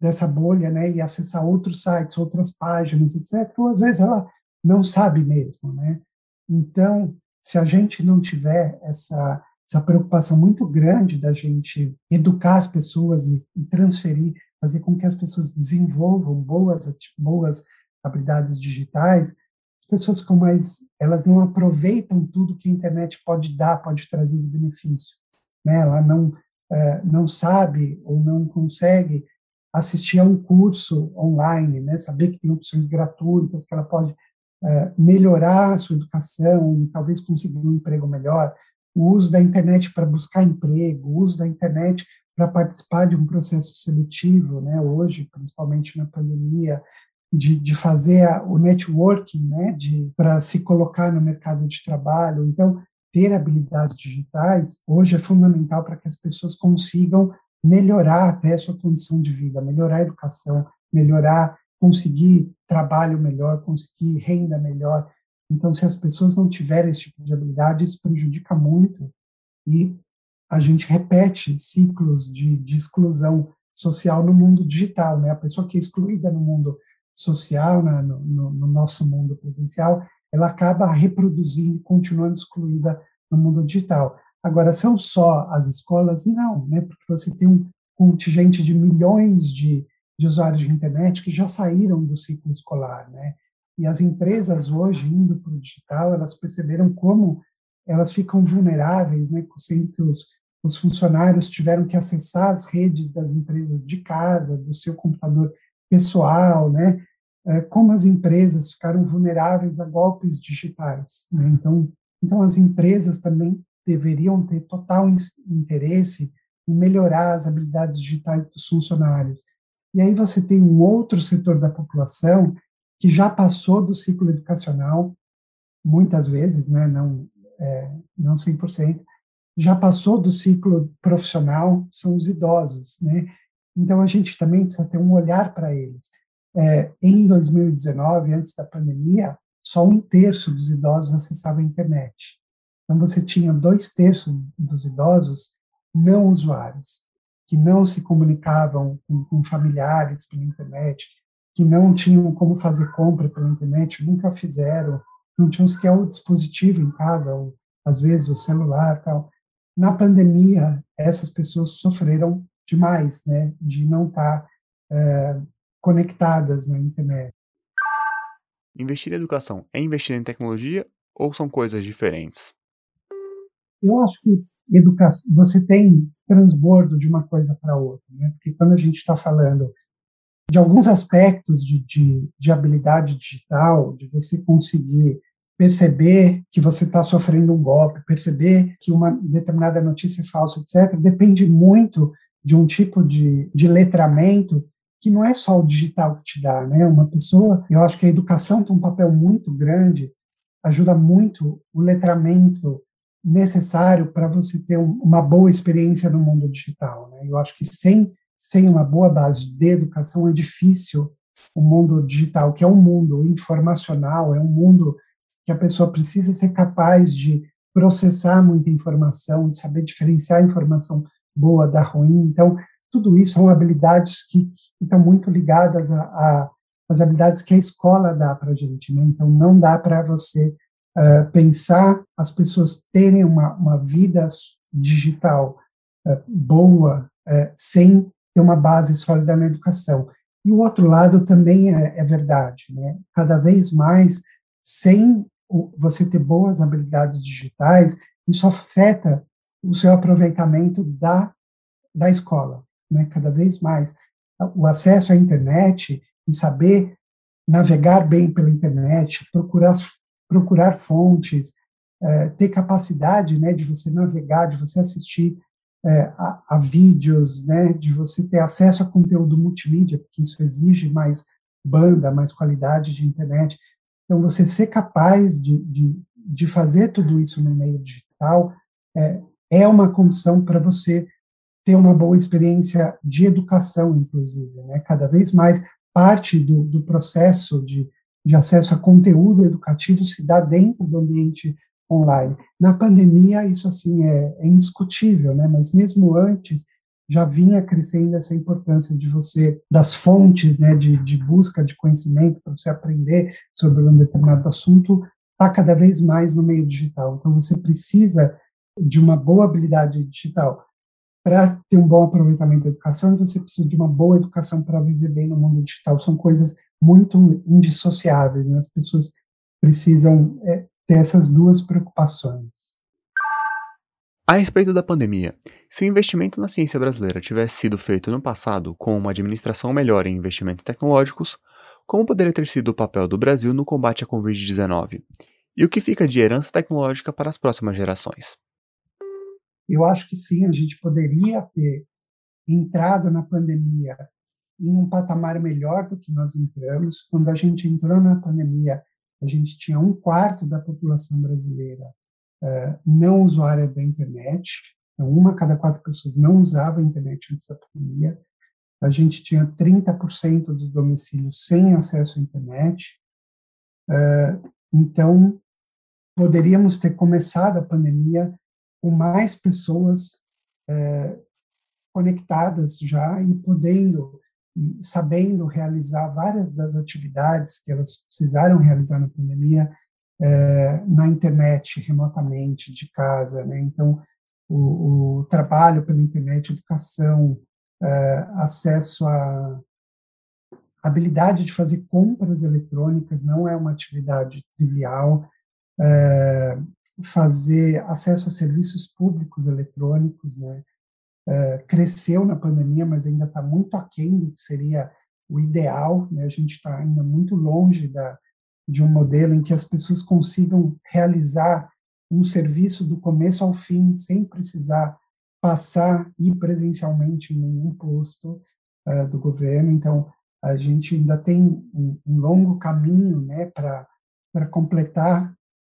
dessa bolha, né, e acessar outros sites, outras páginas, etc. Ou às vezes ela não sabe mesmo, né? Então, se a gente não tiver essa essa preocupação muito grande da gente educar as pessoas e, e transferir, fazer com que as pessoas desenvolvam boas boas habilidades digitais, as pessoas ficam mais, elas não aproveitam tudo que a internet pode dar, pode trazer de benefício, né? Ela não é, não sabe ou não consegue assistir a um curso online, né? Saber que tem opções gratuitas que ela pode é, melhorar a sua educação e talvez conseguir um emprego melhor o uso da internet para buscar emprego, o uso da internet para participar de um processo seletivo, né, hoje, principalmente na pandemia, de, de fazer a, o networking, né, para se colocar no mercado de trabalho. Então, ter habilidades digitais hoje é fundamental para que as pessoas consigam melhorar até a sua condição de vida, melhorar a educação, melhorar, conseguir trabalho melhor, conseguir renda melhor, então, se as pessoas não tiverem esse tipo de habilidade, isso prejudica muito e a gente repete ciclos de, de exclusão social no mundo digital, né? A pessoa que é excluída no mundo social, no, no, nosso mundo presencial, ela acaba reproduzindo e continuando excluída no mundo digital. Agora, são só as escolas? Não, né? Porque você tem um, contingente de milhões de, de usuários de internet que já saíram do ciclo escolar, né? E as empresas hoje indo para o digital, elas perceberam como elas ficam vulneráveis, né? Sendo que os, os funcionários tiveram que acessar as redes das empresas de casa, do seu computador pessoal, né? É, como as empresas ficaram vulneráveis a golpes digitais. Né? Então, então, as empresas também deveriam ter total interesse em melhorar as habilidades digitais dos funcionários. E aí você tem um outro setor da população que já passou do ciclo educacional, muitas vezes, né, não, é, não 100%, já passou do ciclo profissional, são os idosos, né? Então a gente também precisa ter um olhar para eles. É, em 2019, antes da pandemia, só um terço dos idosos acessava a internet. Então, você tinha dois terços dos idosos não usuários, que não se comunicavam com, com familiares pela internet, que não tinham como fazer compra pela internet, nunca fizeram, não tinham sequer o dispositivo em casa, ou às vezes o celular, tal. Na pandemia, essas pessoas sofreram demais, né, de não estar é, conectadas na internet. Investir em educação é investir em tecnologia ou são coisas diferentes? Eu acho que educação, você tem transbordo de uma coisa para outra, né? Porque quando a gente está falando de alguns aspectos de, de, de, habilidade digital, de você conseguir perceber que você está sofrendo um golpe, perceber que uma determinada notícia é falsa, etc., depende muito de um tipo de, de letramento que não é só o digital que te dá, né? Uma pessoa, eu acho que a educação tem um papel muito grande, ajuda muito o letramento necessário para você ter um, uma boa experiência no mundo digital, né? Eu acho que sem sem uma boa base de educação é difícil o mundo digital, que é um mundo informacional, é um mundo que a pessoa precisa ser capaz de processar muita informação, de saber diferenciar a informação boa da ruim. Então, tudo isso são habilidades que, que estão muito ligadas às habilidades que a escola dá para a gente. Né? Então, não dá para você uh, pensar as pessoas terem uma, uma vida digital uh, boa uh, sem ter uma base sólida na educação. E o outro lado também é, é verdade. Né? Cada vez mais, sem o, você ter boas habilidades digitais, isso afeta o seu aproveitamento da, da escola né, cada vez mais. O acesso à internet e saber navegar bem pela internet, procurar, procurar fontes, é, ter capacidade né, de você navegar, de você assistir é, a, a, vídeos, né, de você ter acesso a conteúdo multimídia, porque isso exige mais banda, mais qualidade de internet. Então, você ser capaz de, de, de fazer tudo isso no meio digital é, é uma condição para você ter uma boa experiência de educação, inclusive. Né? Cada vez mais parte do, do processo de, de acesso a conteúdo educativo se dá dentro do ambiente online. Na pandemia, isso assim é, é indiscutível, né? mas mesmo antes já vinha crescendo essa importância de você, das fontes né, de, de busca de conhecimento para você aprender sobre um determinado assunto, está cada vez mais no meio digital. Então, você precisa de uma boa habilidade digital para ter um bom aproveitamento da educação, você precisa de uma boa educação para viver bem no mundo digital. São coisas muito indissociáveis, né? as pessoas precisam é, ter essas duas preocupações. A respeito da pandemia, se o investimento na ciência brasileira tivesse sido feito no passado com uma administração melhor em investimentos tecnológicos, como poderia ter sido o papel do Brasil no combate à Covid-19? E o que fica de herança tecnológica para as próximas gerações? Eu acho que sim, a gente poderia ter entrado na pandemia em um patamar melhor do que nós entramos. Quando a gente entrou na pandemia, a gente tinha um quarto da população brasileira uh, não usuária da internet. Então, uma cada quatro pessoas não usava a internet antes da pandemia. A gente tinha 30% dos domicílios sem acesso à internet. Uh, então, poderíamos ter começado a pandemia com mais pessoas é, conectadas já e podendo, e sabendo realizar várias das atividades que elas precisaram realizar na pandemia é, na internet, remotamente, de casa. Né? Então, o, o, trabalho pela internet, educação, uh, acesso a habilidade de fazer compras eletrônicas não é uma atividade trivial, uh, fazer acesso a serviços públicos eletrônicos, né, uh, cresceu na pandemia, mas ainda está muito aquém do que seria o ideal, né, a gente está ainda muito longe da, de um modelo em que as pessoas consigam realizar um serviço do começo ao fim, sem precisar passar ir presencialmente em nenhum posto uh, do governo. Então, a gente ainda tem um, um longo caminho né, para completar,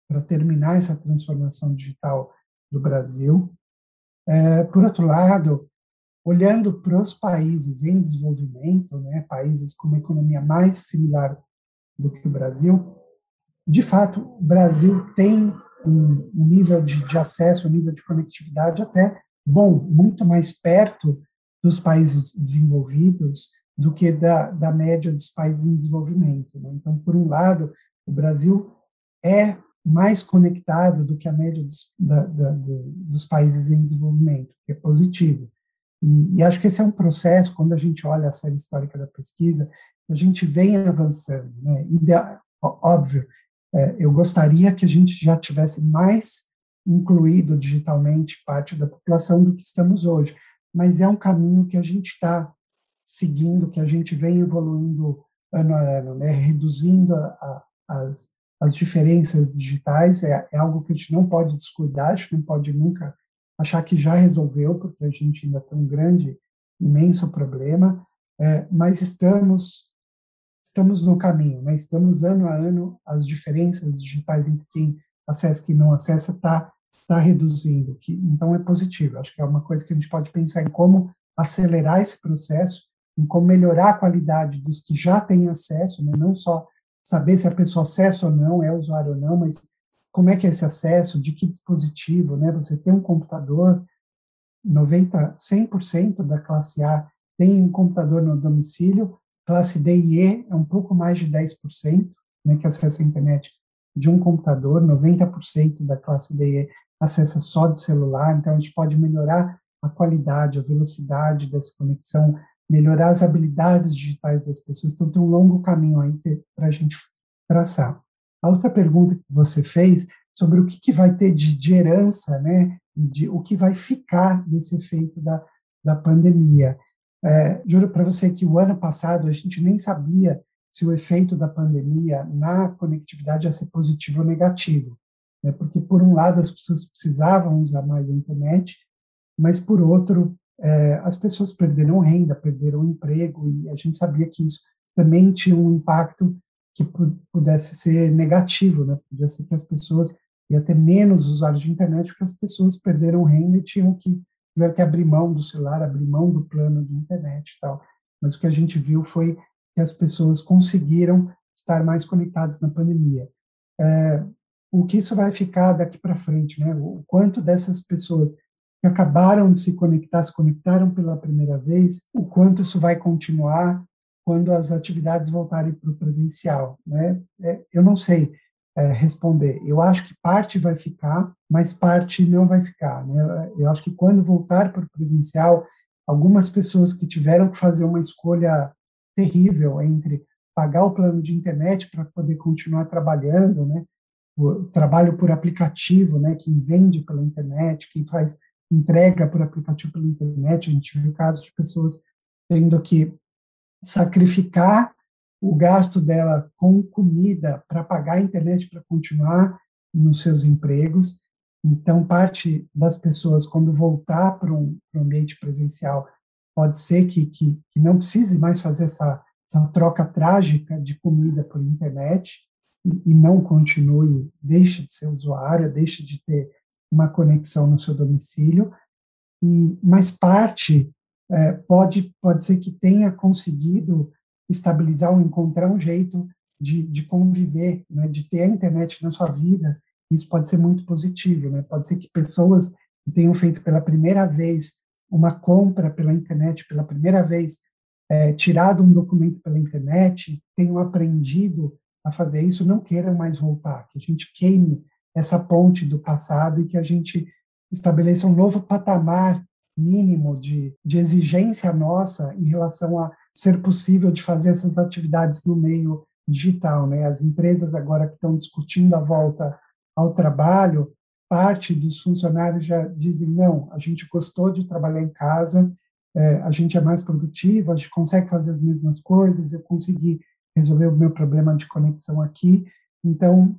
para terminar essa transformação digital do Brasil. É, por outro lado, olhando para os países em desenvolvimento, né, países com uma economia mais similar do que o Brasil, de fato, o Brasil tem um, nível de, de, acesso, um nível de conectividade até bom, muito mais perto dos países desenvolvidos do que da, da média dos países em desenvolvimento. Né? Então, por um lado, o Brasil é mais conectado do que a média dos, da, da, dos países em desenvolvimento, que é positivo. E, e, acho que esse é um processo, quando a gente olha a série histórica da pesquisa, a gente vem avançando. Né? Ideal, óbvio, é, eu gostaria que a gente já tivesse mais incluído digitalmente parte da população do que estamos hoje, mas é um caminho que a gente está seguindo, que a gente vem evoluindo ano a ano, né? reduzindo a, a, as, as diferenças digitais, é, é, algo que a gente não pode descuidar, a gente não pode nunca achar que já resolveu, porque a gente ainda tem um grande, imenso problema, é, mas estamos estamos no caminho, né? estamos ano a ano, as diferenças digitais entre quem acessa e quem não acessa está tá reduzindo, que, então é positivo. Acho que é uma coisa que a gente pode pensar em como acelerar esse processo, em como melhorar a qualidade dos que já têm acesso, né? não só saber se a pessoa acessa ou não, é usuário ou não, mas como é que é esse acesso, de que dispositivo, né? Você tem um computador, 90, 100% da classe A tem um computador no domicílio, Classe D e E é um pouco mais de 10%, né, que acessa a internet de um computador, 90% da classe D e E acessa só do celular, então a gente pode melhorar a qualidade, a velocidade dessa conexão, melhorar as habilidades digitais das pessoas, então tem um longo caminho aí para a gente traçar. A outra pergunta que você fez sobre o que, que vai ter de, de herança, né, e de o que vai ficar desse efeito da, da pandemia. É, juro para você que o ano passado a gente nem sabia se o efeito da pandemia na conectividade ia ser positivo ou negativo. Né? Porque, por um lado, as pessoas precisavam usar mais a internet, mas, por outro, é, as pessoas perderam renda, perderam emprego, e a gente sabia que isso também tinha um impacto que pudesse ser negativo, né? Podia ser que as pessoas ia ter menos usuários de internet porque as pessoas perderam renda e tinham que tiveram que abrir mão do celular, abrir mão do plano de internet e tal. Mas o que a gente viu foi que as pessoas conseguiram estar mais conectadas na pandemia. É, o que isso vai ficar daqui para frente, né? O quanto dessas pessoas acabaram de se conectar, se conectaram pela primeira vez, o quanto isso vai continuar quando as atividades voltarem para o presencial, né? É, eu não sei é, responder. Eu acho que parte vai ficar, mas parte não vai ficar. Né? Eu acho que quando voltar para o presencial, algumas pessoas que tiveram que fazer uma escolha terrível entre pagar o plano de internet para poder continuar trabalhando, né? O trabalho por aplicativo, né? Quem vende pela internet, quem faz entrega por aplicativo pela internet, a gente viu casos de pessoas tendo que sacrificar o gasto dela com comida para pagar a internet para continuar nos seus empregos. Então, parte das pessoas, quando voltar para um, ambiente presencial, pode ser que, que, que, não precise mais fazer essa, essa troca trágica de comida por internet e, e não continue, deixe de ser usuária, deixe de ter uma conexão no seu domicílio. E, mas parte é, pode, pode ser que tenha conseguido estabilizar ou encontrar um jeito de, de conviver, né, de ter a internet na sua vida, isso pode ser muito positivo, né? Pode ser que pessoas que tenham feito pela primeira vez uma compra pela internet, pela primeira vez é, tirado um documento pela internet, tenham aprendido a fazer isso, não queiram mais voltar, que a gente queime essa ponte do passado e que a gente estabeleça um novo patamar mínimo de, de exigência nossa em relação a ser possível de fazer essas atividades no meio digital. Né? As empresas agora que estão discutindo a volta ao trabalho, parte dos funcionários já dizem, não, a gente gostou de trabalhar em casa, é, a gente é mais produtivo, a gente consegue fazer as mesmas coisas, eu consegui resolver o meu problema de conexão aqui. Então,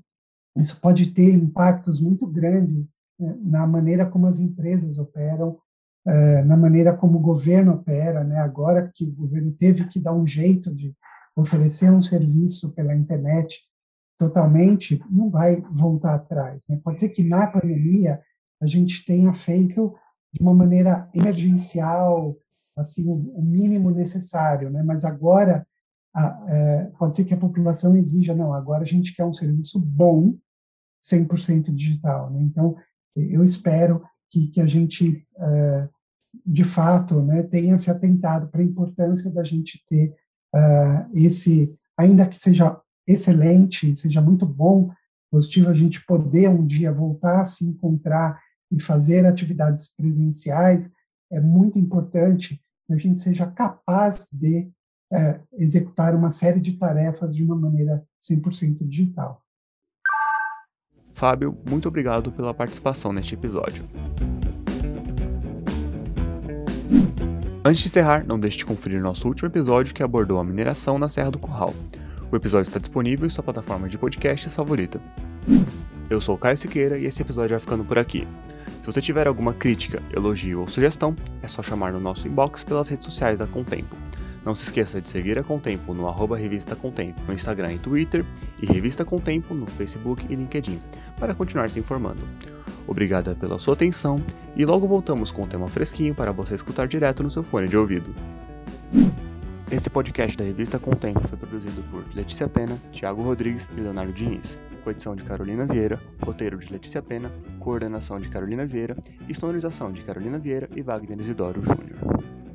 isso pode ter impactos muito grandes né, na maneira como as empresas operam, é, na maneira como o governo opera, né? Agora que o governo teve que dar um jeito de oferecer um serviço pela internet totalmente, não vai voltar atrás, né? Pode ser que na pandemia a gente tenha feito de uma maneira emergencial, assim, o mínimo necessário, né? Mas agora a, é, pode ser que a população exija, não, agora a gente quer um serviço bom, 100% digital, né? Então, eu espero que, que a gente, é, de fato, né, tenha se atentado para a importância da gente ter é, esse, ainda que seja excelente, seja muito bom, positivo a gente poder um dia voltar a se encontrar e fazer atividades presenciais, é muito importante que a gente seja capaz de é, executar uma série de tarefas de uma maneira 100% digital. Fábio, muito obrigado pela participação neste episódio. Antes de encerrar, não deixe de conferir nosso último episódio que abordou a mineração na Serra do Curral. O episódio está disponível em sua plataforma de podcasts favorita. Eu sou o Caio Siqueira e esse episódio vai ficando por aqui. Se você tiver alguma crítica, elogio ou sugestão, é só chamar no nosso inbox pelas redes sociais da Contempo. Não se esqueça de seguir a Contempo no arroba Revista Contempo no Instagram e Twitter e Revista Contempo no Facebook e LinkedIn para continuar se informando. Obrigada pela sua atenção e logo voltamos com um tema fresquinho para você escutar direto no seu fone de ouvido. Este podcast da revista Contempo foi produzido por Letícia Pena, Thiago Rodrigues e Leonardo Diniz, com edição de Carolina Vieira, roteiro de Letícia Pena, coordenação de Carolina Vieira e sonorização de Carolina Vieira e Wagner Isidoro Júnior.